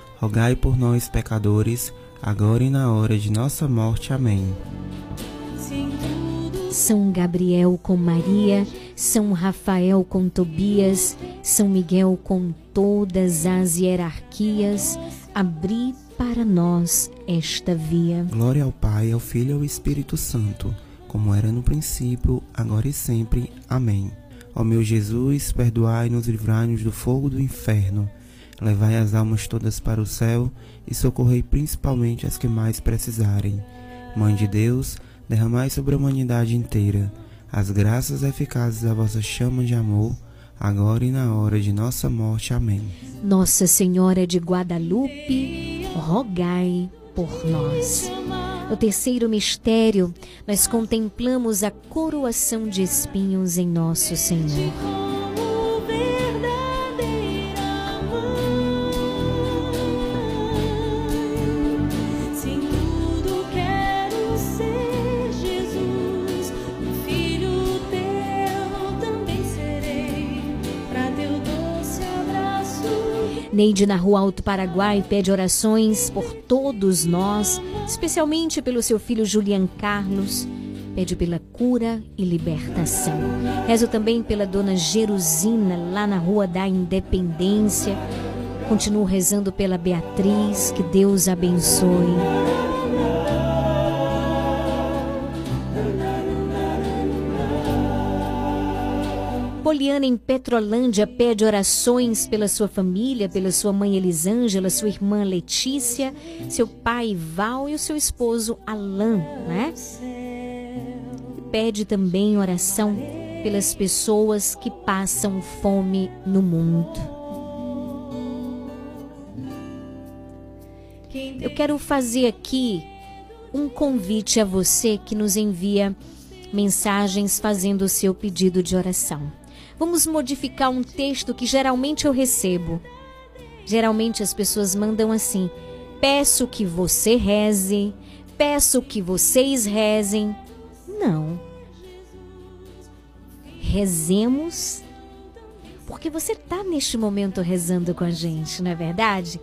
por nós, pecadores, agora e na hora de nossa morte. Amém. São Gabriel com Maria, São Rafael com Tobias, São Miguel com todas as hierarquias, abri para nós esta via. Glória ao Pai, ao Filho e ao Espírito Santo, como era no princípio, agora e sempre. Amém. Ó meu Jesus, perdoai-nos, livrai-nos do fogo do inferno, levai as almas todas para o céu e socorrei principalmente as que mais precisarem. Mãe de Deus, derramai sobre a humanidade inteira as graças eficazes da vossa chama de amor, agora e na hora de nossa morte. Amém. Nossa Senhora de Guadalupe, rogai por nós. No terceiro mistério, nós contemplamos a coroação de espinhos em nosso Senhor. Neide na Rua Alto Paraguai pede orações por todos nós, especialmente pelo seu filho Julian Carlos. Pede pela cura e libertação. Rezo também pela dona Jerusina, lá na Rua da Independência. Continuo rezando pela Beatriz, que Deus abençoe. Poliana em Petrolândia pede orações pela sua família, pela sua mãe Elisângela, sua irmã Letícia, seu pai Val e o seu esposo Alain, né? Pede também oração pelas pessoas que passam fome no mundo. Eu quero fazer aqui um convite a você que nos envia mensagens fazendo o seu pedido de oração. Vamos modificar um texto que geralmente eu recebo. Geralmente as pessoas mandam assim: peço que você reze, peço que vocês rezem. Não. Rezemos porque você está neste momento rezando com a gente, não é verdade?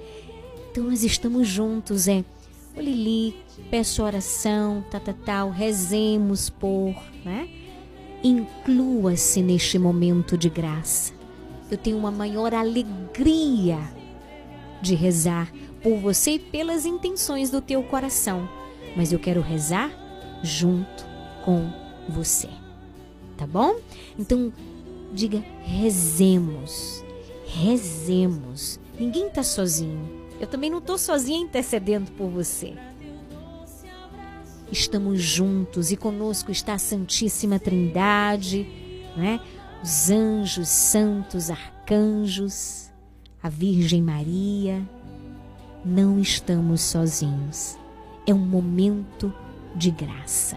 Então nós estamos juntos, é. Ô Lili, peço oração, tal, tal, tal, rezemos por, né? Inclua-se neste momento de graça. eu tenho uma maior alegria de rezar por você e pelas intenções do teu coração, mas eu quero rezar junto com você. Tá bom? Então, diga rezemos. Rezemos. Ninguém tá sozinho. Eu também não tô sozinha intercedendo por você. Estamos juntos e conosco está a Santíssima Trindade, né? Os anjos, santos, arcanjos, a Virgem Maria. Não estamos sozinhos. É um momento de graça.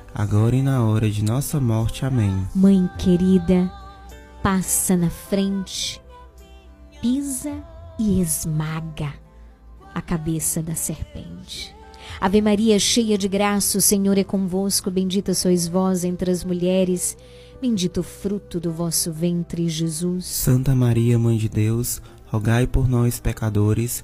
e na hora de nossa morte. Amém. Mãe querida, passa na frente, pisa e esmaga a cabeça da serpente. Ave Maria, cheia de graça, o Senhor é convosco, bendita sois vós entre as mulheres, bendito o fruto do vosso ventre, Jesus. Santa Maria, Mãe de Deus, rogai por nós, pecadores,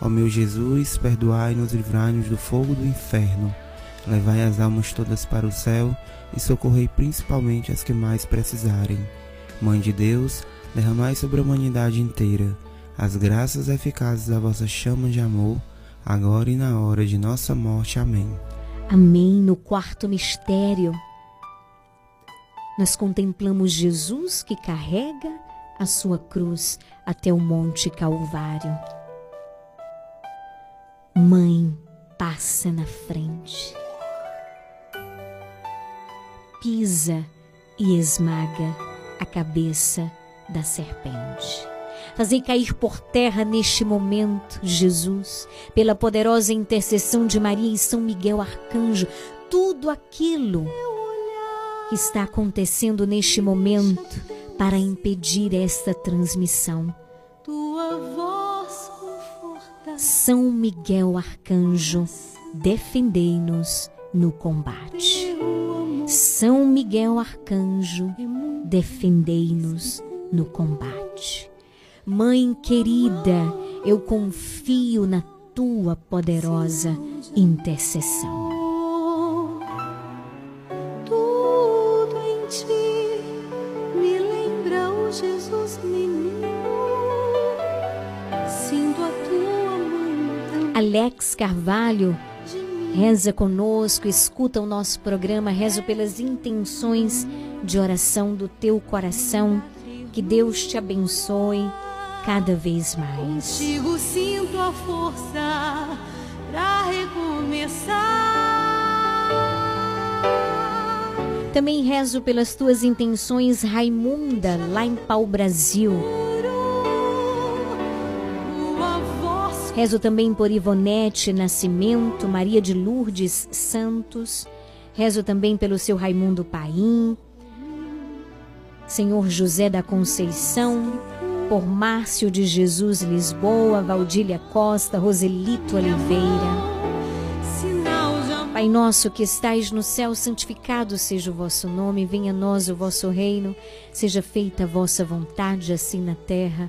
Ó meu Jesus, perdoai-nos, livrai-nos do fogo do inferno, levai as almas todas para o céu e socorrei principalmente as que mais precisarem. Mãe de Deus, derramai sobre a humanidade inteira as graças eficazes da vossa chama de amor, agora e na hora de nossa morte. Amém. Amém. No quarto mistério, nós contemplamos Jesus que carrega a sua cruz até o Monte Calvário. Mãe, passa na frente. Pisa e esmaga a cabeça da serpente. Fazei cair por terra neste momento, Jesus, pela poderosa intercessão de Maria e São Miguel Arcanjo, tudo aquilo que está acontecendo neste momento para impedir esta transmissão. São Miguel Arcanjo, defendei-nos no combate. São Miguel Arcanjo, defendei-nos no combate. Mãe querida, eu confio na tua poderosa intercessão. Alex Carvalho reza conosco, escuta o nosso programa, rezo pelas intenções de oração do teu coração. Que Deus te abençoe cada vez mais. Contigo sinto a força pra recomeçar. Também rezo pelas tuas intenções, Raimunda, lá em Pau Brasil. Rezo também por Ivonete Nascimento, Maria de Lourdes Santos. Rezo também pelo seu Raimundo Paim, Senhor José da Conceição, por Márcio de Jesus Lisboa, Valdília Costa, Roselito Oliveira. Pai nosso que estais no céu, santificado seja o vosso nome, venha a nós o vosso reino, seja feita a vossa vontade, assim na terra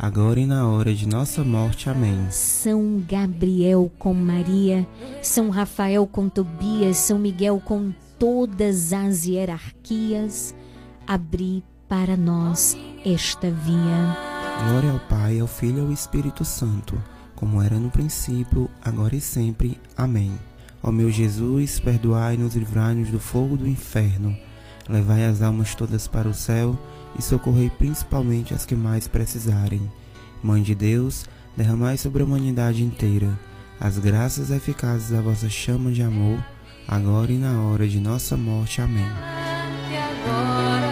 agora e na hora de nossa morte. Amém. São Gabriel com Maria, São Rafael com Tobias, São Miguel com todas as hierarquias, abri para nós esta via. Glória ao Pai, ao Filho e ao Espírito Santo, como era no princípio, agora e sempre. Amém. Ó meu Jesus, perdoai-nos e livrai-nos do fogo do inferno. Levai as almas todas para o céu e socorrei principalmente as que mais precisarem. Mãe de Deus, derramai sobre a humanidade inteira as graças eficazes da vossa chama de amor, agora e na hora de nossa morte. Amém.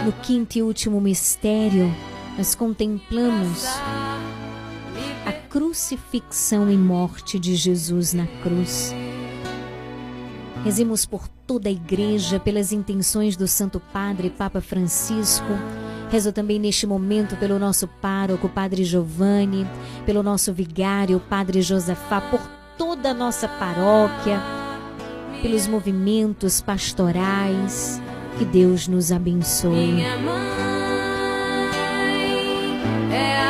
No quinto e último mistério, nós contemplamos a crucifixão e morte de Jesus na cruz. Rezemos por toda a igreja, pelas intenções do Santo Padre Papa Francisco. Rezo também neste momento pelo nosso pároco, Padre Giovanni, pelo nosso vigário, Padre Josafá, por toda a nossa paróquia, pelos movimentos pastorais. Que Deus nos abençoe. A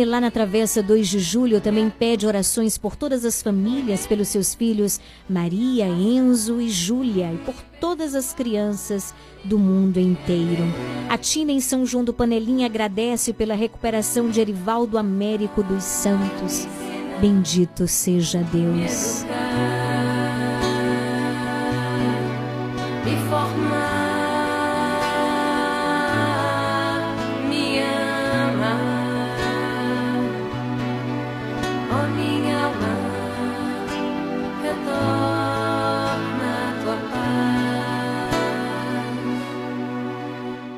Lene, lá na Travessa 2 de Julho, também pede orações por todas as famílias, pelos seus filhos Maria, Enzo e Júlia, e por todas as crianças do mundo inteiro. A Tina, em São João do Panelinha, agradece pela recuperação de Erivaldo Américo dos Santos. Bendito seja Deus.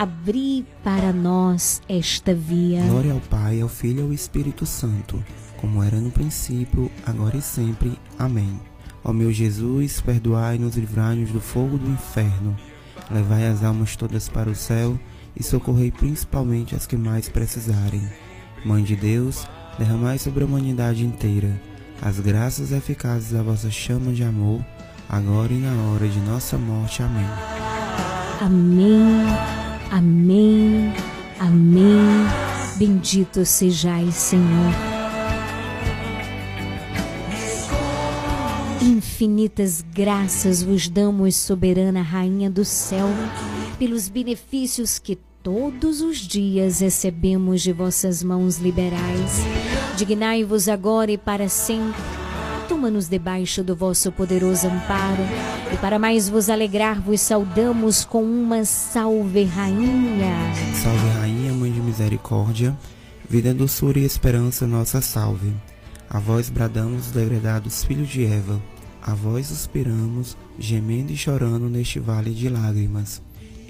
Abri para nós esta via. Glória ao Pai, ao Filho e ao Espírito Santo, como era no princípio, agora e sempre. Amém. Ó meu Jesus, perdoai-nos, livrai-nos do fogo do inferno, levai as almas todas para o céu e socorrei principalmente as que mais precisarem. Mãe de Deus, derramai sobre a humanidade inteira as graças eficazes da vossa chama de amor, agora e na hora de nossa morte. Amém. Amém, amém, amém. Bendito sejais, Senhor. Infinitas graças vos damos, soberana Rainha do céu, pelos benefícios que todos os dias recebemos de vossas mãos liberais. Dignai-vos agora e para sempre. Toma-nos debaixo do vosso poderoso amparo, e para mais vos alegrar, vos saudamos com uma salve, Rainha. Salve Rainha, Mãe de Misericórdia, vida, doçura e esperança, nossa salve. A vós bradamos os degredados filhos de Eva, a vós suspiramos, gemendo e chorando neste vale de lágrimas.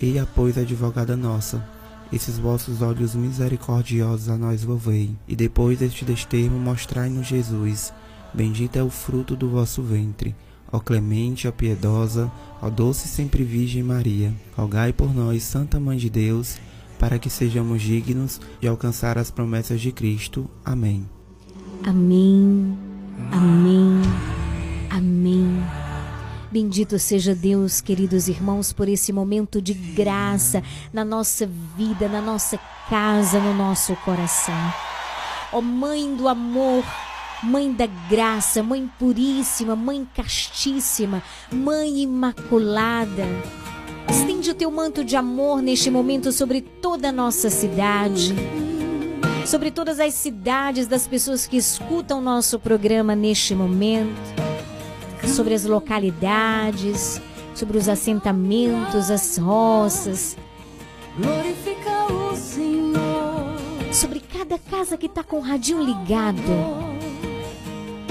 Eia, pois, advogada nossa, esses vossos olhos misericordiosos a nós volvei, e depois deste desterro mostrai-nos Jesus. Bendito é o fruto do vosso ventre. Ó clemente, ó piedosa, ó doce sempre Virgem Maria, rogai por nós, Santa Mãe de Deus, para que sejamos dignos de alcançar as promessas de Cristo. Amém. Amém, amém, amém. Bendito seja Deus, queridos irmãos, por esse momento de graça na nossa vida, na nossa casa, no nosso coração. Ó Mãe do amor, Mãe da graça, Mãe puríssima, Mãe castíssima, Mãe imaculada. Estende o teu manto de amor neste momento sobre toda a nossa cidade, sobre todas as cidades das pessoas que escutam nosso programa neste momento, sobre as localidades, sobre os assentamentos, as roças, Glorifica o Senhor. sobre cada casa que está com o radinho ligado,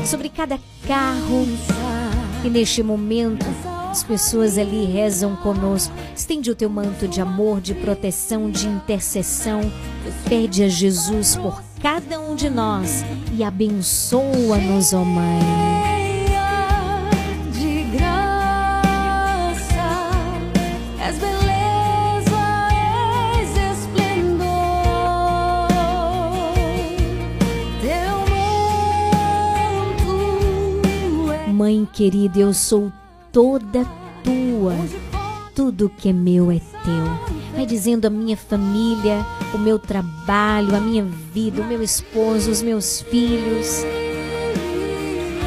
sobre cada carro que neste momento as pessoas ali rezam conosco. Estende o teu manto de amor, de proteção, de intercessão. Pede a Jesus por cada um de nós e abençoa-nos, ó Mãe. Mãe querida, eu sou toda tua. Tudo que é meu é teu. Vai dizendo a minha família, o meu trabalho, a minha vida, o meu esposo, os meus filhos.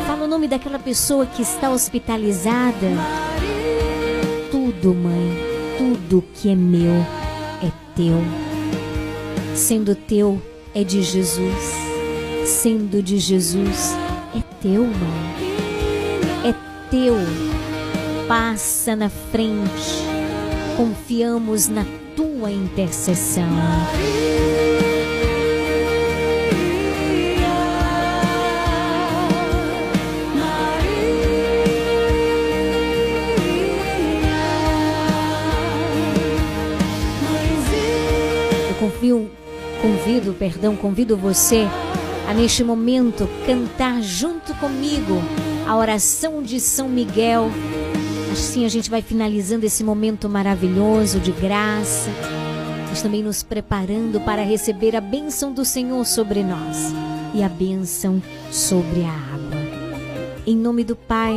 Fala o nome daquela pessoa que está hospitalizada. Tudo, mãe, tudo que é meu é teu. Sendo teu, é de Jesus. Sendo de Jesus, é teu, mãe. Teu. Passa na frente. Confiamos na tua intercessão. Confio, convido, perdão, convido você a neste momento cantar junto comigo a oração de São Miguel. Assim a gente vai finalizando esse momento maravilhoso de graça, mas também nos preparando para receber a bênção do Senhor sobre nós e a bênção sobre a água. Em nome do Pai,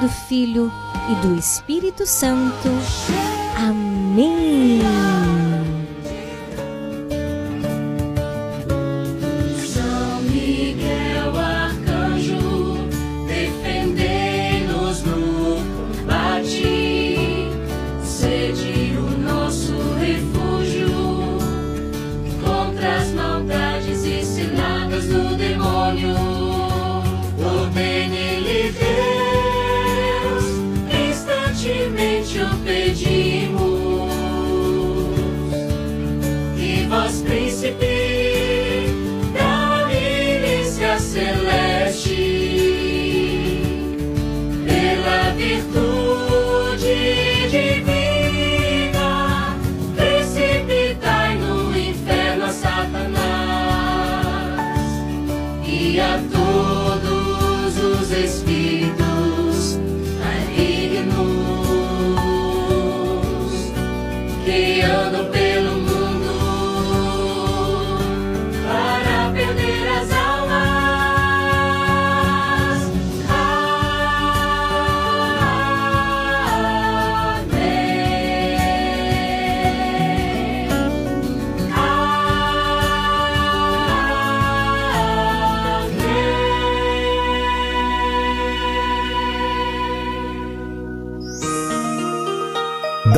do Filho e do Espírito Santo. Amém.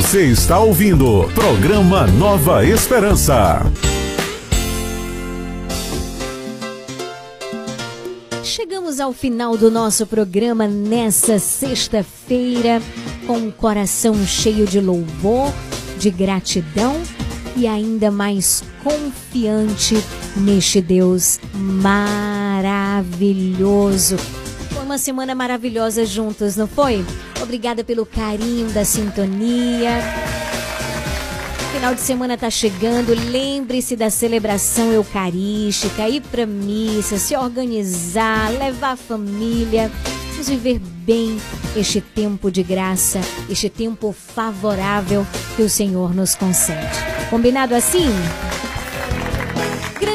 Você está ouvindo programa Nova Esperança. Chegamos ao final do nosso programa nessa sexta-feira, com o coração cheio de louvor, de gratidão e ainda mais confiante neste Deus maravilhoso. Uma semana maravilhosa juntos, não foi? Obrigada pelo carinho da sintonia. Final de semana tá chegando, lembre-se da celebração eucarística, ir pra missa, se organizar, levar a família. Vamos viver bem este tempo de graça, este tempo favorável que o Senhor nos concede. Combinado assim?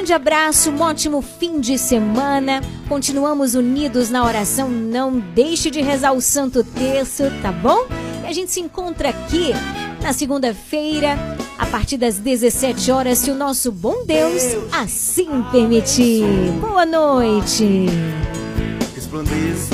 Grande abraço, um ótimo fim de semana. Continuamos unidos na oração. Não deixe de rezar o Santo Terço, tá bom? E a gente se encontra aqui na segunda-feira, a partir das 17 horas, se o nosso bom Deus assim permitir. Boa noite. Resplandeça